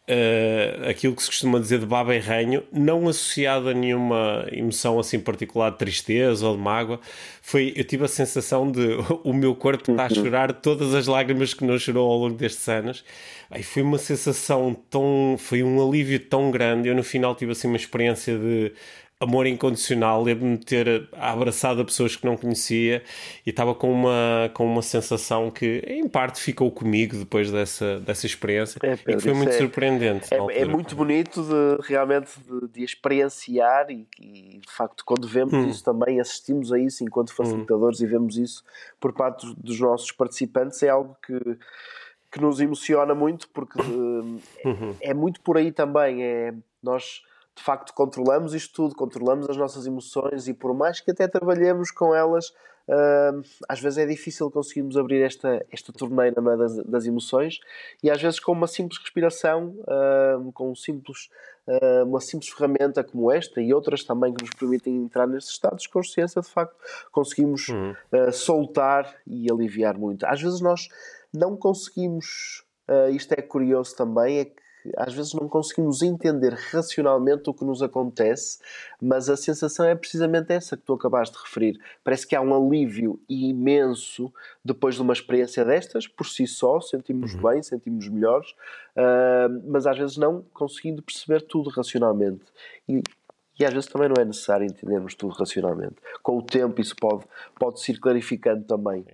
uh, aquilo que se costuma dizer de baba e ranho, não associado a nenhuma emoção assim particular de tristeza ou de mágoa, foi, eu tive a sensação de o meu corpo está a uhum. chorar todas as lágrimas que não chorou ao longo destes anos. Aí foi uma sensação tão, foi um alívio tão grande. Eu no final tive assim uma experiência de amor incondicional, lembro-me de ter abraçado a pessoas que não conhecia e estava com uma, com uma sensação que, em parte, ficou comigo depois dessa, dessa experiência é, Pedro, e que foi muito é, surpreendente. É, é, muito bonito de, realmente de, de experienciar e, e, de facto, quando vemos hum. isso também, assistimos a isso enquanto hum. facilitadores hum. e vemos isso por parte dos nossos participantes, é algo que que nos emociona muito porque uhum. é, é muito por aí também é nós de facto controlamos isto tudo, controlamos as nossas emoções e por mais que até trabalhemos com elas, uh, às vezes é difícil conseguirmos abrir esta, esta torneira é, das, das, emoções e às vezes com uma simples respiração, uh, com um simples, uh, uma simples ferramenta como esta e outras também que nos permitem entrar nestes estados de consciência, de facto, conseguimos uhum. soltar e aliviar muito. Às vezes nós não conseguimos, isto é curioso também, é que às vezes não conseguimos entender racionalmente o que nos acontece, mas a sensação é precisamente essa que tu acabaste de referir. Parece que há um alívio imenso depois de uma experiência destas, por si só, sentimos uhum. bem, sentimos melhores, uh, mas às vezes não conseguindo perceber tudo racionalmente. E, e às vezes também não é necessário entendermos tudo racionalmente. Com o tempo isso pode, pode se ir clarificando também.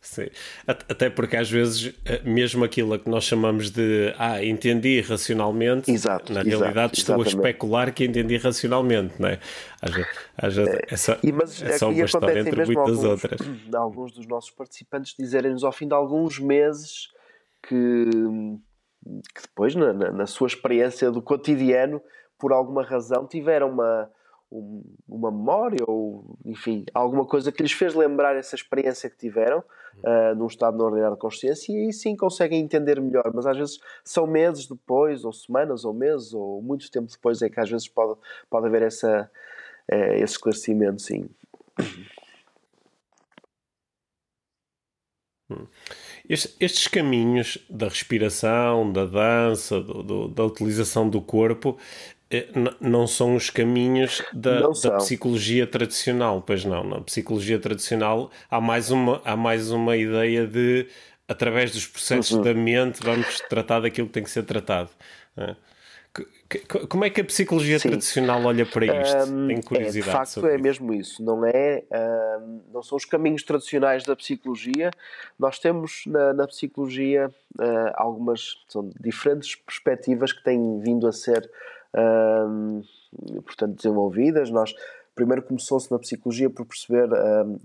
Sim. Até porque às vezes, eh, mesmo aquilo que nós chamamos de ah, entendi racionalmente, exato, na exato, realidade estou exatamente. a especular que entendi racionalmente, não é? Às às vezes é, só, e, mas, é só uma história entre muitas alguns, outras. Alguns dos nossos participantes dizerem-nos ao fim de alguns meses que, que depois, na, na, na sua experiência do cotidiano, por alguma razão, tiveram uma um, uma memória ou, enfim, alguma coisa que lhes fez lembrar essa experiência que tiveram uh, num estado não ordinário de consciência e aí sim conseguem entender melhor, mas às vezes são meses depois, ou semanas, ou meses, ou muito tempo depois é que às vezes pode, pode haver essa, uh, esse esclarecimento, sim. Hum. Estes caminhos da respiração, da dança, do, do, da utilização do corpo, não são os caminhos da, da, psicologia tradicional, pois não. Na psicologia tradicional há mais uma, há mais uma ideia de, através dos processos uhum. da mente, vamos tratar daquilo que tem que ser tratado. É. Como é que a psicologia Sim. tradicional olha para isto? Um, Tenho curiosidade. É, de facto, é mesmo isso. Não, é, um, não são os caminhos tradicionais da psicologia. Nós temos na, na psicologia uh, algumas são diferentes perspectivas que têm vindo a ser portanto, desenvolvidas. Nós primeiro começou-se na psicologia por perceber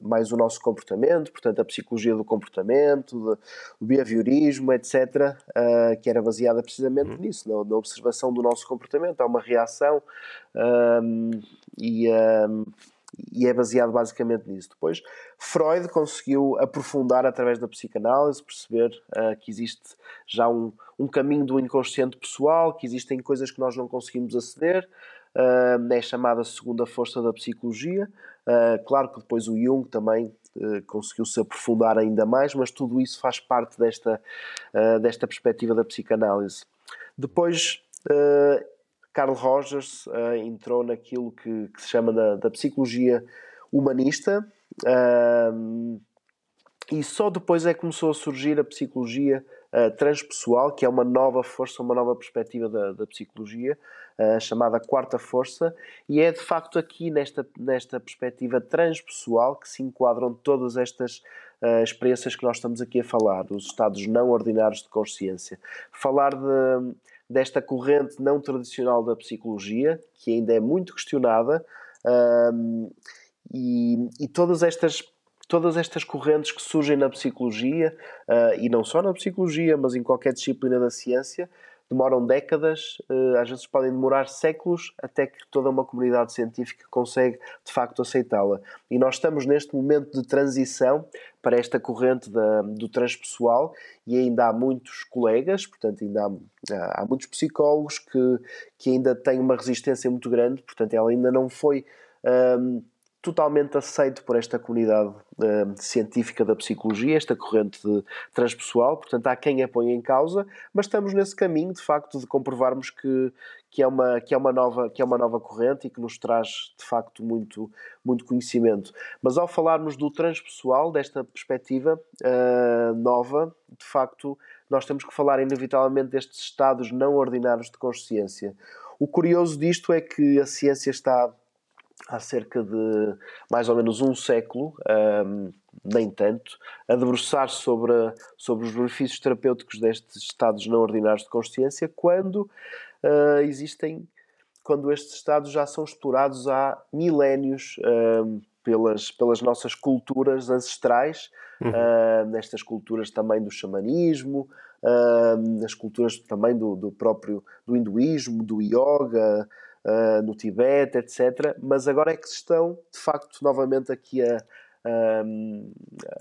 mais o nosso comportamento, portanto, a psicologia do comportamento, o behaviorismo, etc., uh, ah, que era baseada precisamente uhum. nisso, na, na, observação do nosso comportamento. Há uma reação um, e. Um, e é baseado basicamente nisso. Depois, Freud conseguiu aprofundar através da psicanálise, perceber uh, que existe já um, um caminho do inconsciente pessoal, que existem coisas que nós não conseguimos aceder, uh, é chamada segunda força da psicologia. Uh, claro que depois o Jung também uh, conseguiu se aprofundar ainda mais, mas tudo isso faz parte desta, desta perspectiva da psicanálise. Depois, Carl Rogers uh, entrou naquilo que, que, se chama da, da psicologia humanista uh, e só depois é que começou a surgir a psicologia uh, transpessoal, que é uma nova força, uma nova perspectiva da, da psicologia, chamada quarta força, e é de facto aqui nesta, nesta perspectiva transpessoal que se enquadram todas estas experiências que nós estamos aqui a falar, os estados não ordinários de consciência. Falar de desta corrente não tradicional da psicologia, que ainda é muito questionada, um, e, e, todas estas todas estas correntes que surgem na psicologia, uh, e não só na psicologia, mas em qualquer disciplina da ciência, demoram décadas, eh, às vezes podem demorar séculos, até que toda uma comunidade científica consegue de facto aceitá-la. E nós estamos neste momento de transição para esta corrente da, do transpessoal e ainda há muitos colegas, portanto, ainda há, há muitos psicólogos que, que ainda têm uma resistência muito grande, portanto, ela ainda não foi. Um, totalmente aceito por esta comunidade uh, científica da psicologia, esta corrente transpessoal, portanto há quem a ponha em causa, mas estamos nesse caminho de facto de comprovarmos que, que, é, uma, que, é, uma nova, que é uma nova corrente e que nos traz de facto muito, muito conhecimento. Mas ao falarmos do transpessoal, desta perspectiva uh, nova, de facto nós temos que falar inevitavelmente destes estados não ordinários de consciência. O curioso disto é que a ciência está há cerca de mais ou menos um século, um, nem tanto, a debruçar sobre, sobre os benefícios terapêuticos destes estados não ordinários de consciência, quando uh, existem, quando estes estados já são explorados há milénios um, pelas, pelas nossas culturas ancestrais, uhum. uh, nestas culturas também do xamanismo, uh, nas culturas também do, do próprio do hinduísmo, do yoga, uh, no Tibete, etc. Mas agora é que se estão, de facto, novamente aqui a,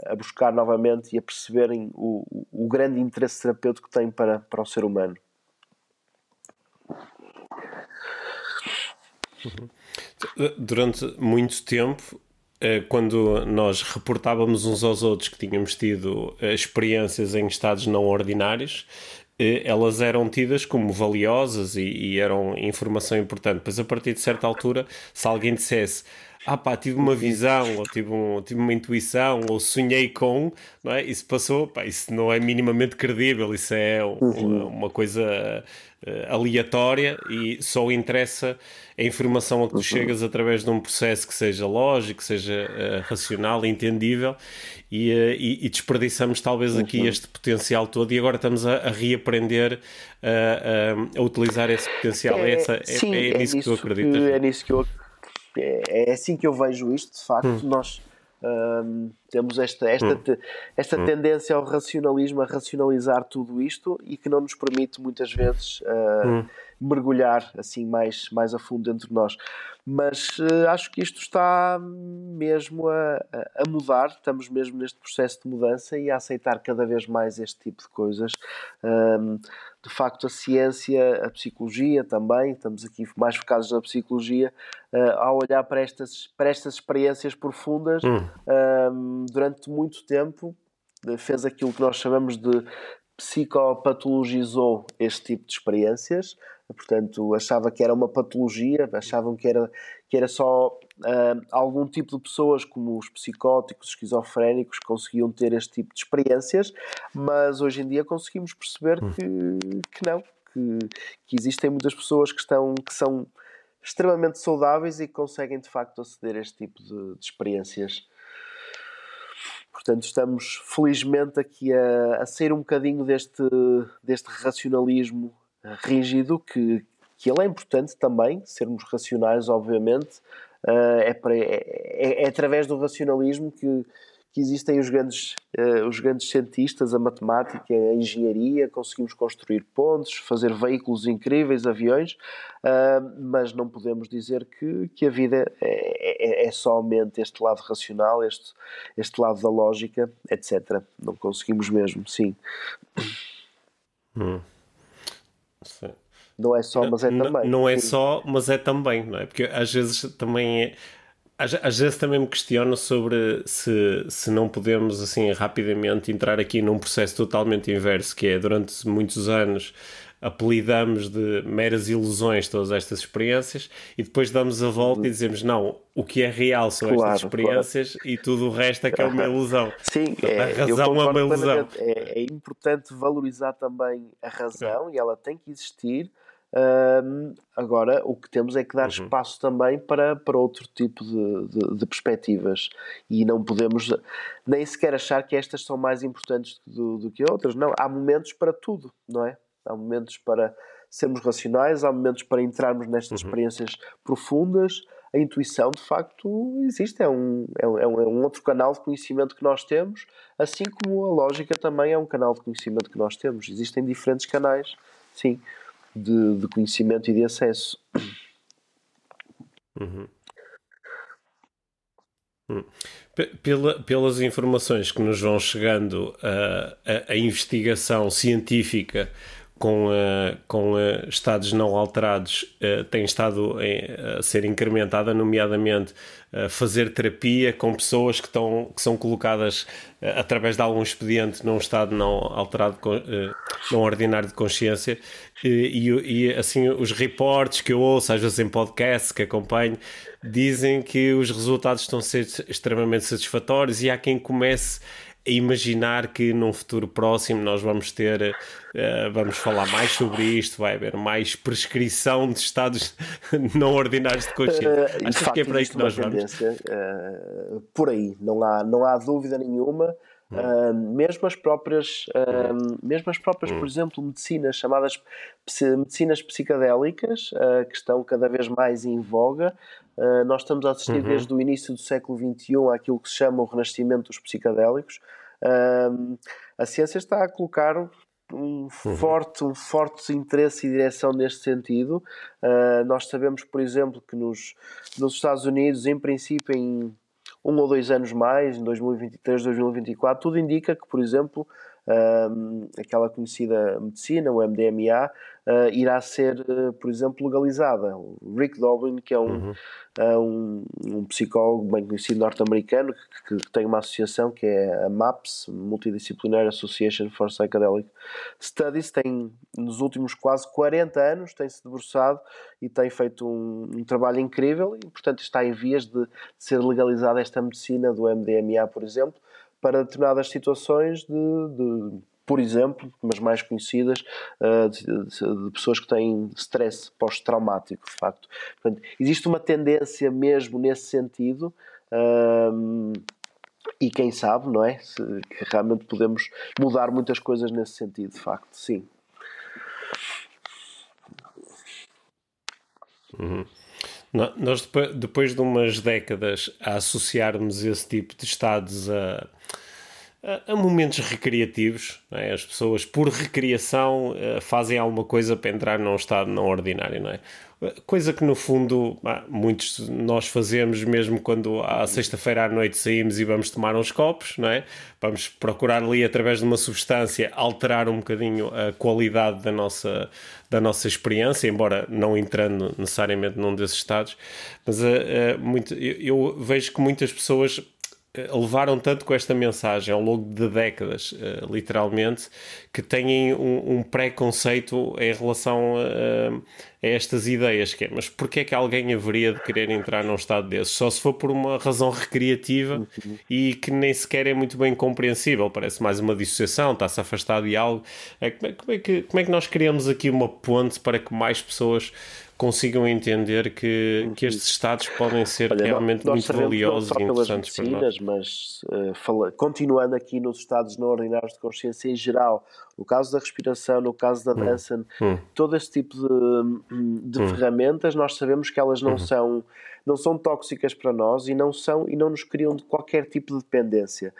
a buscar novamente e a perceberem o, o grande interesse terapêutico que tem para, para o ser humano. Uhum. Durante muito tempo, eh, quando nós reportávamos uns aos outros que tínhamos tido eh, experiências em estados não ordinários, elas eram tidas como valiosas e, e, eram informação importante. Mas a partir de certa altura, se alguém dissesse ah pá, tive uma visão, ou tive, um, tive uma intuição, ou sonhei com, não é? Isso passou, pá, isso não é minimamente credível, isso é uma, uhum. uma coisa uh, aleatória e só interessa a informação a que tu uhum. chegas através de um processo que seja lógico, que seja uh, racional, entendível e, uh, e, e, desperdiçamos talvez aqui uhum. este potencial todo e agora estamos a, a reaprender a, a, utilizar esse potencial. É, é, essa, é, sim, é, é, nisso que tu acreditas? é nisso que eu acredito é, é assim que eu vejo isto, de facto, hum. nós um, temos esta, esta, hum. esta hum. tendência ao racionalismo, a racionalizar tudo isto e que não nos permite muitas vezes uh, mergulhar assim mais, mais a fundo dentro de nós. Mas uh, acho que isto está mesmo a, a, mudar, estamos mesmo neste processo de mudança e a aceitar cada vez mais este tipo de coisas. Um, de facto, a ciência, a psicologia também, estamos aqui mais focados na psicologia, uh, ao olhar para estas, para estas experiências profundas, hum. um, durante muito tempo, fez aquilo que nós chamamos de psicopatologizou este tipo de experiências, portanto achava que era uma patologia, achavam que era, que era só uh, algum tipo de pessoas como os psicóticos, esquizofrénicos conseguiam ter este tipo de experiências, mas hoje em dia conseguimos perceber hum. que, que não, que, que existem muitas pessoas que, estão, que são extremamente saudáveis e que conseguem de facto aceder a este tipo de, de experiências. Portanto, estamos felizmente aqui a, a sair um bocadinho deste, deste racionalismo rígido, que, que ele é importante também, sermos racionais, obviamente. Uh, é, para, é, é, é, através do racionalismo que, que existem os grandes, uh, os grandes cientistas, a matemática, a engenharia, conseguimos construir pontes, fazer veículos incríveis, aviões, uh, mas não podemos dizer que, que a vida é, é, é, somente este lado racional, este, este lado da lógica, etc. Não conseguimos mesmo, sim. Hum. Sim. Não é só, mas é não, também. Não é só, mas é também, não é? Porque às vezes também é, às, às, vezes também me questiono sobre se, se não podemos assim rapidamente entrar aqui num processo totalmente inverso, que é durante muitos anos apelidamos de meras ilusões todas estas experiências e depois damos a volta e dizemos não, o que é real são claro, estas experiências claro. e tudo o resto é que é uma ilusão. Sim, é, a razão é uma ilusão. É, é, importante valorizar também a razão e ela tem que existir. Agora, o que temos é que dar uhum. espaço também para, para outro tipo de, de, de, perspectivas e não podemos nem sequer achar que estas são mais importantes do, do que outras. Não, há momentos para tudo, não é? Há momentos para sermos racionais, há momentos para entrarmos nestas uhum. experiências profundas. A intuição, de facto, existe, é um, é, um, é um outro canal de conhecimento que nós temos, assim como a lógica também é um canal de conhecimento que nós temos. Existem diferentes canais, sim, de, de conhecimento e de acesso. Uhum. Hum. Pela, pelas informações que nos vão chegando, a, a, a investigação científica com, uh, com uh, estados não alterados uh, tem estado em, a ser incrementada, nomeadamente fazer terapia com pessoas que, estão, que são colocadas através de algum expediente num estado não alterado, não ordinário de consciência. E, e, assim, os reportes que eu ouço, às vezes em podcasts que acompanho, dizem que os resultados estão a ser extremamente satisfatórios e há quem comece imaginar que num futuro próximo nós vamos ter, uh, vamos falar mais sobre isto, vai haver mais prescrição de estados não ordinários de consciência. Uh, Acho que é por aí que nós vamos. Uh, por aí, não há, não há dúvida nenhuma. Uh, mesmo as próprias, uh, mesmo as próprias, por exemplo, medicinas chamadas medicinas psicadélicas, uh, que estão cada vez mais em voga. nós estamos a assistir uhum. desde o início do século XXI àquilo que se chama o renascimento dos psicadélicos. a ciência está a colocar um uhum. forte, um forte interesse e direção neste sentido. nós sabemos, por exemplo, que nos, nos Estados Unidos, em princípio, em um ou dois anos mais, em 2023, 2024, tudo indica que, por exemplo, um, aquela conhecida medicina, o MDMA, uh, irá ser, uh, por exemplo, legalizada. O Rick Doblin, que é um, uhum. uh, um, um, psicólogo bem conhecido norte-americano, que, que, tem uma associação que é a MAPS, Multidisciplinary Association for Psychedelic Studies, tem nos últimos quase 40 anos tem-se debruçado e tem feito um, um, trabalho incrível e, portanto, está em vias de, de ser legalizada esta medicina do MDMA, por exemplo, para determinadas situações de, de por exemplo, mas mais conhecidas, uh, de, pessoas que têm stress pós-traumático, de facto. Portanto, existe uma tendência mesmo nesse sentido. Uh, e quem sabe, não é? Que realmente podemos mudar muitas coisas nesse sentido, de facto, sim. Uhum. Nós, depois de umas décadas a associarmos esse tipo de estados a, a, momentos recreativos, é? as pessoas, por recriação, eh, fazem alguma coisa para entrar num estado não ordinário, não é? Coisa que no fundo muitos nós fazemos mesmo quando à sexta-feira à noite saímos e vamos tomar uns copos, não é? Vamos procurar ali através de uma substância alterar um bocadinho a qualidade da nossa, da nossa experiência, embora não entrando necessariamente num desses estados. Mas uh, muito, eu, eu vejo que muitas pessoas levaram tanto com esta mensagem ao longo de décadas, uh, literalmente, que têm um, um preconceito em relação a, a, estas ideias. Que é, mas porquê é que alguém haveria de querer entrar num estado desse? Só se for por uma razão recreativa e que nem sequer é muito bem compreensível. Parece mais uma dissociação, está-se afastado de algo. É, como, é, como, é que, como é que nós criamos aqui uma ponte para que mais pessoas consigam entender que, que estes estados podem ser Olha, realmente muito valiosos e interessantes para nós. Mas uh, fala, continuando aqui nos estados não ordinários de consciência em geral, no caso da respiração, no caso da hum. dança, hum. todo este tipo de, de hum. ferramentas, nós sabemos que elas não hum. são não são tóxicas para nós e não são e não nos criam de qualquer tipo de dependência.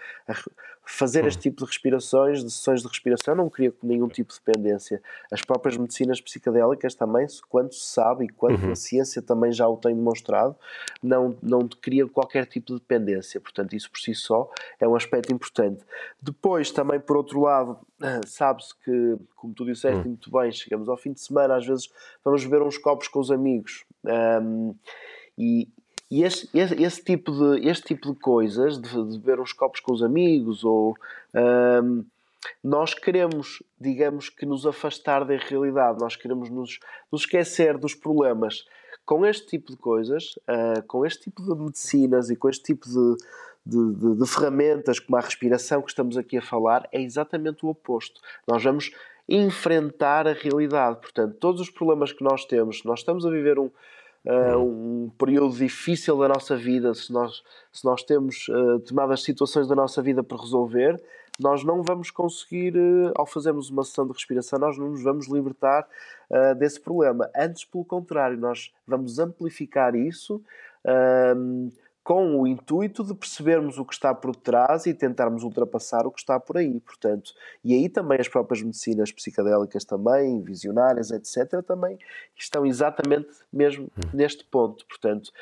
Fazer este tipo de respirações, de sessões de respiração, não cria nenhum tipo de dependência. As próprias medicinas psicadélicas também, quanto se sabe e quanto uhum. a ciência também já o tem demonstrado, não, não cria qualquer tipo de dependência. Portanto, isso por si só é um aspecto importante. Depois, também por outro lado, sabe-se que, como tu disseste uhum. muito bem, chegamos ao fim de semana, às vezes vamos beber uns copos com os amigos. Um, e, e esse, esse, esse, tipo de, este tipo de coisas, de, de beber uns copos com os amigos, ou um, nós queremos, digamos que, nos afastar da realidade, nós queremos nos, nos esquecer dos problemas. Com este tipo de coisas, uh, com este tipo de medicinas e com este tipo de, de, de, de, ferramentas, como a respiração que estamos aqui a falar, é exatamente o oposto. Nós vamos enfrentar a realidade. Portanto, todos os problemas que nós temos, nós estamos a viver um, uh, um período difícil da nossa vida, se nós, se nós temos uh, determinadas situações da nossa vida para resolver, nós não vamos conseguir, uh, ao fazermos uma sessão de respiração, nós não nos vamos libertar uh, desse problema. Antes, pelo contrário, nós vamos amplificar isso. Com o intuito de percebermos o que está por trás e tentarmos ultrapassar o que está por aí, portanto, e aí também as próprias medicinas psicadélicas também, visionárias, etc, também estão exatamente mesmo hum. neste ponto, portanto,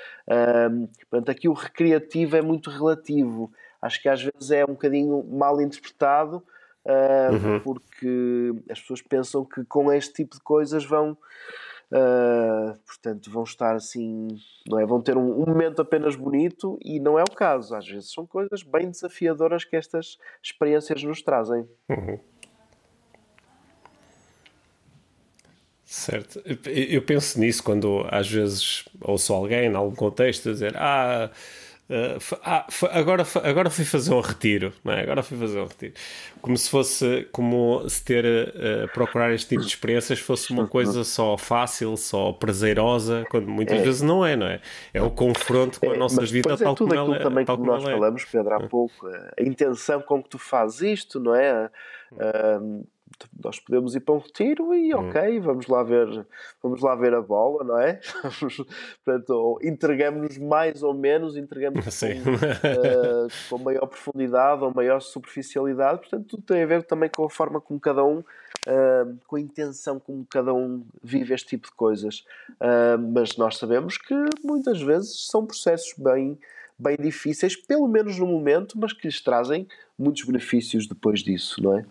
portanto, aqui o recreativo é muito relativo, acho que às vezes é um bocadinho mal interpretado, uh, uhum. porque as pessoas pensam que com este tipo de coisas vão Uh, portanto, vão estar assim, não é? Vão ter um, um, momento apenas bonito e não é o caso. Às vezes são coisas bem desafiadoras que estas experiências nos trazem. Uhum. Certo. Eu penso nisso quando às vezes ouço alguém, em algum contexto, dizer: Ah, Uh, ah, agora, agora fui fazer um retiro, não é? Agora fui fazer um retiro. Como se fosse, como se ter, uh, procurar este tipo de experiências fosse uma coisa só fácil, só prazerosa, quando muitas é. vezes não é, não é? É o confronto com a é, nossa vida é tal tudo como ela é. também como nós falamos, Pedro, há pouco, a intenção com que tu fazes isto, não é? Uh, nós podemos ir para um retiro e hum. ok, vamos lá ver, vamos lá ver a bola, não é? Portanto, entregamos-nos mais ou menos, entregamos com, uh, com maior profundidade ou maior superficialidade, portanto, tudo tem a ver também com a forma como cada um, uh, com a intenção como cada um vive este tipo de coisas. Uh, mas nós sabemos que muitas vezes são processos bem, bem difíceis, pelo menos no momento, mas que lhes trazem muitos benefícios depois disso, não é?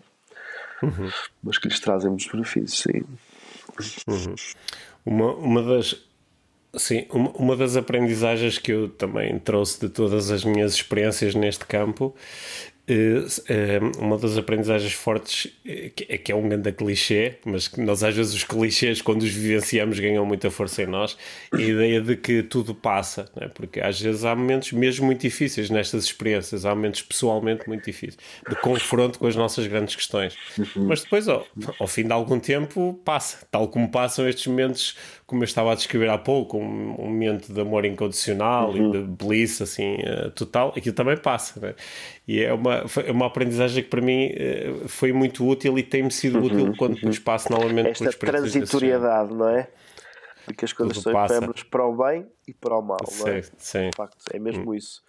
Uhum. mas que lhes trazem muitos benefícios, sim. Uhum. Uma, uma das sim, uma, uma das aprendizagens que eu também trouxe de todas as minhas experiências neste campo uma das aprendizagens fortes eh, é que é um grande clichê, mas que nós às vezes os clichês, quando os vivenciamos, ganham muita força em nós. A ideia de que tudo passa, né? porque às vezes há momentos mesmo muito difíceis nestas experiências, há momentos pessoalmente muito difíceis, de confronto com as nossas grandes questões. Uhum. Mas depois, ao, ao fim de algum tempo, passa, tal como passam estes momentos como eu estava a descrever há pouco, um, um momento de amor incondicional uhum. e de bliss assim, total, aquilo também passa. Né? E é uma, é uma aprendizagem que para mim uh, foi muito útil e tem-me sido uhum. útil quando uhum. passo novamente Esta transitoriedade, não é? De que as coisas são efêmeras para o bem e para o mal, sim, não é? Sim. De facto, é mesmo uhum. isso.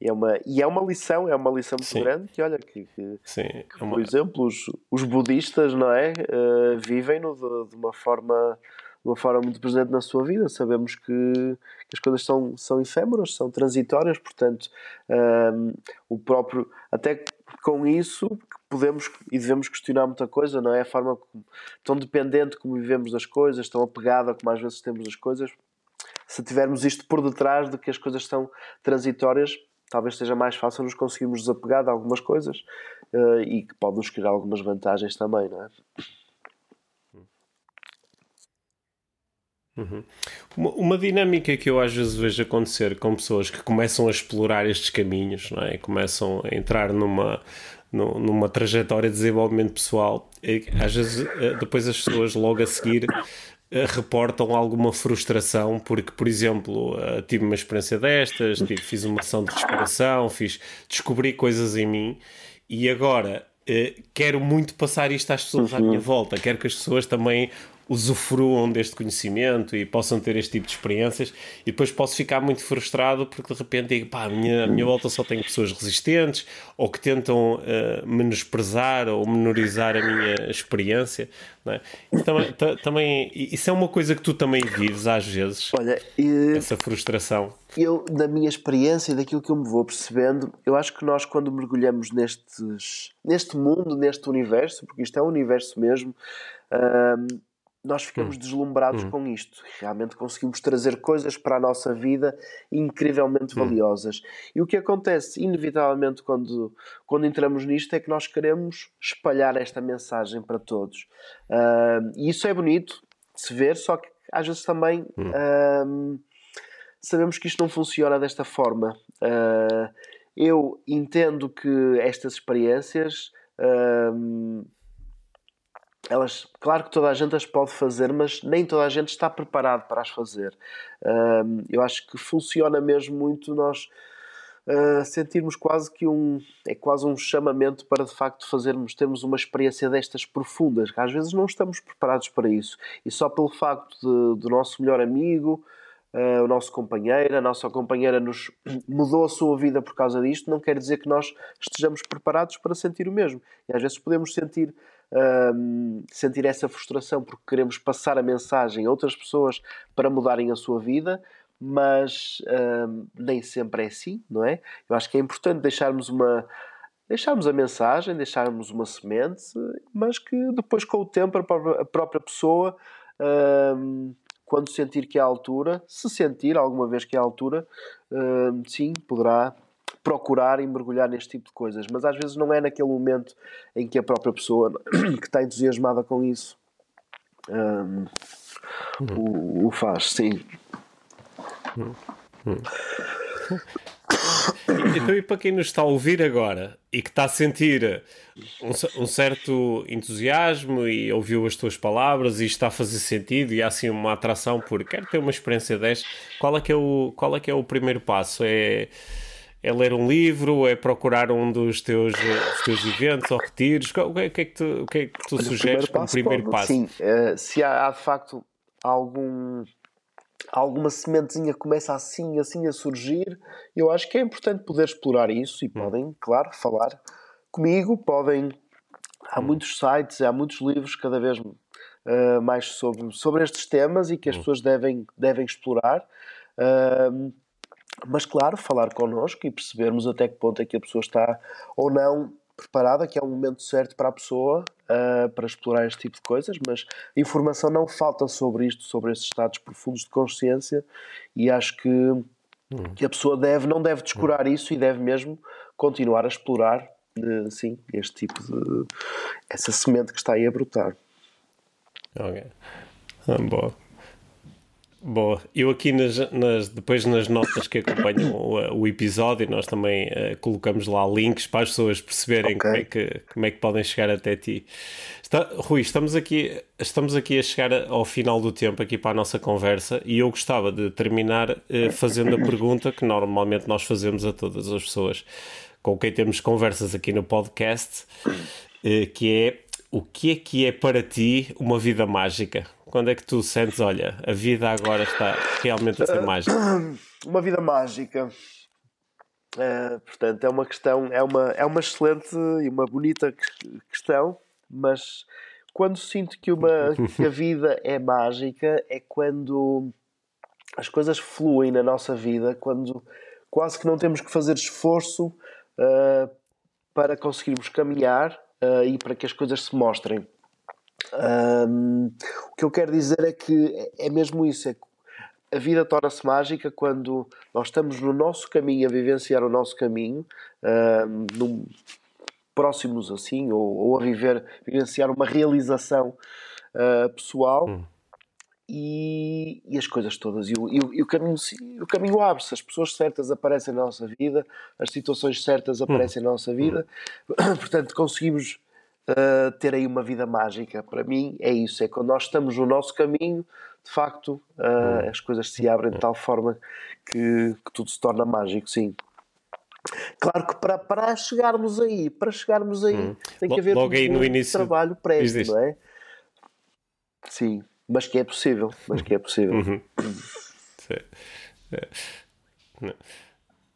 E é, uma, e é uma lição, é uma lição muito Sim. grande que olha que, que, Sim, que por exemplo os, os budistas não é uh, vivem-no de, de, uma forma de uma forma muito presente na sua vida. Sabemos que, que as coisas são, são efêmeras, são transitórias, portanto, um, o próprio, até com isso, podemos e devemos questionar muita coisa, não é? A forma tão dependente como vivemos das coisas, tão apegada como às vezes temos das coisas. Se tivermos isto por detrás de que as coisas são transitórias, talvez seja mais fácil nos conseguirmos desapegar de algumas coisas uh, e que pode nos criar algumas vantagens também, não é? Uhum. Uma, uma, dinâmica que eu às vezes vejo acontecer com pessoas que começam a explorar estes caminhos, não é? começam a entrar numa, numa trajetória de desenvolvimento pessoal, às vezes eh, depois as pessoas logo a seguir eh, reportam alguma frustração porque, por exemplo, eh, tive uma experiência destas, tive, fiz uma ação de respiração, fiz, descobri coisas em mim e agora quero muito passar isto às pessoas à minha uhum. volta, quero que as pessoas também usufruam deste conhecimento e possam ter este tipo de experiências e depois posso ficar muito frustrado porque de repente digo, pá, a minha, a minha volta só tem pessoas resistentes ou que tentam uh, menosprezar ou menorizar a minha experiência é? também, também, isso é uma coisa que tu também vives às vezes Olha, essa frustração eu, na minha experiência daquilo que eu me vou percebendo, eu acho que nós quando mergulhamos nestes, neste mundo, neste universo, porque isto é um universo mesmo, nós ficamos hum. deslumbrados hum. com isto. Realmente conseguimos trazer coisas para a nossa vida incrivelmente hum. valiosas. E o que acontece, inevitavelmente, quando, quando entramos nisto, é que nós queremos espalhar esta mensagem para todos. Uh, e isso é bonito de se ver, só que às vezes também uh, sabemos que isto não funciona desta forma. Uh, eu entendo que estas experiências elas, claro que toda a gente as pode fazer, mas nem toda a gente está preparado para as fazer. Eu acho que funciona mesmo muito nós uh, sentirmos quase que um é quase um chamamento para de facto fazermos termos uma experiência destas profundas, que às vezes não estamos preparados para isso. E só pelo facto de, do nosso melhor amigo, uh, o nosso companheiro, a nossa companheira nos mudou a sua vida por causa disto, não quer dizer que nós estejamos preparados para sentir o mesmo. E às vezes podemos sentir um, sentir essa frustração porque queremos passar a mensagem a outras pessoas para mudarem a sua vida, mas um, nem sempre é assim, não é? Eu acho que é importante deixarmos uma deixarmos a mensagem, deixarmos uma semente, mas que depois com o tempo a própria pessoa um, quando sentir que é a altura, se sentir alguma vez que é a altura, sim, poderá procurar e mergulhar neste tipo de coisas, mas às vezes não é naquele momento em que a própria pessoa que está entusiasmada com isso um, o, o, faz, sim. Então, e para quem nos está a ouvir agora e que está a sentir um, um, certo entusiasmo e ouviu as tuas palavras e está a fazer sentido e há assim uma atração por quero ter uma experiência desta, qual é que é o, qual é, que é o primeiro passo? É, é ler um livro? É procurar um dos teus, dos teus eventos ou retiros? O que, é que, tu, o que é que tu sugeres como primeiro passo? Sim, uh, se há, há de facto algum alguma sementezinha começa assim, assim a surgir, eu acho que é importante poder explorar isso e hum. podem, claro, falar comigo, podem. Há hum. muitos sites, há muitos livros cada vez uh, mais sobre, sobre estes temas e que as hum. pessoas devem, devem explorar. Uh, mas, claro, falar connosco e percebermos até que ponto é que a pessoa está ou não preparada, que é o momento certo para a pessoa uh, para explorar este tipo de coisas, mas informação não falta sobre isto, sobre estes estados profundos de consciência, e acho que, hum. que a pessoa deve, não deve descurar hum. isso e deve mesmo continuar a explorar uh, sim, este tipo de. essa semente que está aí a brotar. Ok. Ah, boa. Boa, eu aqui nas, nas, depois nas notas que acompanham o, o episódio, nós também uh, colocamos lá links para as pessoas perceberem okay. como, é que, como é que podem chegar até ti. Está, Rui, estamos aqui, estamos aqui a chegar ao final do tempo aqui para a nossa conversa e eu gostava de terminar uh, fazendo a pergunta que normalmente nós fazemos a todas as pessoas com quem temos conversas aqui no podcast, uh, que é o que é que é para ti uma vida mágica? Quando é que tu sentes, olha, a vida agora está realmente a ser mágica? Uma vida mágica. Uh, portanto, é uma questão, é uma, é uma excelente e uma bonita questão, mas quando sinto que, uma, que a vida é mágica é quando as coisas fluem na nossa vida, quando quase que não temos que fazer esforço uh, para conseguirmos caminhar uh, e para que as coisas se mostrem. Um, o que eu quero dizer é que é mesmo isso: é que a vida torna-se mágica quando nós estamos no nosso caminho, a vivenciar o nosso caminho, um, num, próximos assim, ou, ou, a viver, vivenciar uma realização uh, pessoal. Hum. E, e, as coisas todas, e o, e o, caminho, o caminho abre-se, as pessoas certas aparecem na nossa vida, as situações certas aparecem hum. na nossa vida, hum. portanto conseguimos uh, ter aí uma vida mágica. Para mim é isso, é quando nós estamos no nosso caminho, de facto uh, as coisas se abrem de tal forma que, que tudo se torna mágico, sim. Claro que para, para chegarmos aí, para chegarmos aí, hum. tem que haver um, início, trabalho prévio, não é? Sim, mas que é possível, mas que é possível. Uhum.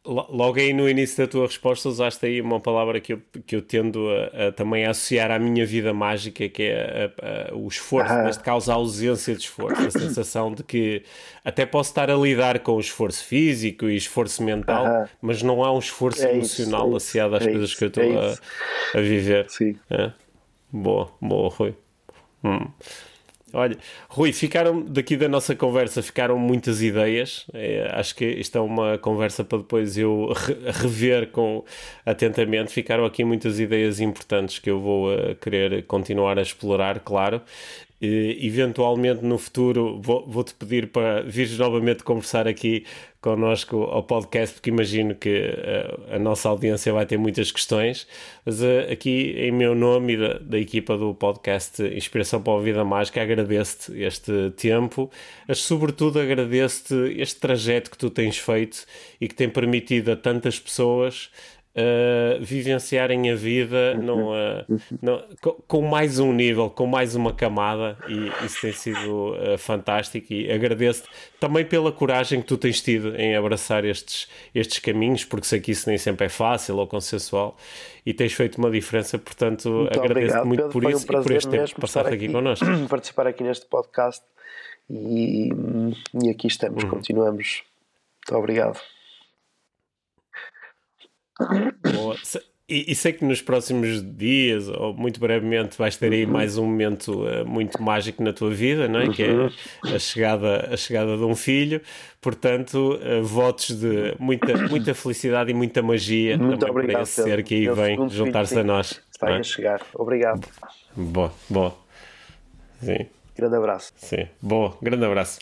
Logo aí no início da tua resposta usaste aí uma palavra que eu, que eu tendo a, a também a associar à minha vida mágica, que é a, o esforço, mas de causa a ausência de esforço, a sensação de que até posso estar a lidar com o esforço físico e esforço mental, mas não há um esforço é emocional isso, é associado às é coisas isso, que eu estou é a, a, viver. Sim. É? Boa, boa, Rui. Hum. Olha, Rui, ficaram daqui da nossa conversa ficaram muitas ideias. É, acho que isto é uma conversa para depois eu re rever com atentamente. Ficaram aqui muitas ideias importantes que eu vou uh, querer continuar a explorar, claro. Uh, eventualmente no futuro vou-te vou pedir para vires novamente conversar aqui connosco ao podcast, porque imagino que uh, a nossa audiência vai ter muitas questões. Mas uh, aqui, em meu nome e da, da, equipa do podcast Inspiração para a Vida Mágica, agradeço-te este tempo, mas sobretudo agradeço-te este trajeto que tu tens feito e que tem permitido a tantas pessoas uh, vivenciarem a vida num, uh, com, com, mais um nível, com mais uma camada, e isso tem sido uh, fantástico. E agradeço-te também pela coragem que tu tens tido em abraçar estes, estes caminhos, porque sei que isso nem sempre é fácil ou consensual, e tens feito uma diferença. Portanto, agradeço-te muito por isso um e por este tempo que passaste aqui, aqui connosco. Participar aqui neste podcast. E, e aqui estamos, uhum. continuamos. Muito obrigado. Boa. E, e, sei que nos próximos dias, ou muito brevemente, vais ter aí mais um momento uh, muito mágico na tua vida, não é? Que é a chegada, a chegada de um filho. Portanto, uh, votos de muita, muita felicidade e muita magia muito também obrigado, para esse ser que aí vem juntar-se a nós. Está é? a chegar. Obrigado. Boa, boa. Sim. Grande abraço. Sim, boa. Grande abraço.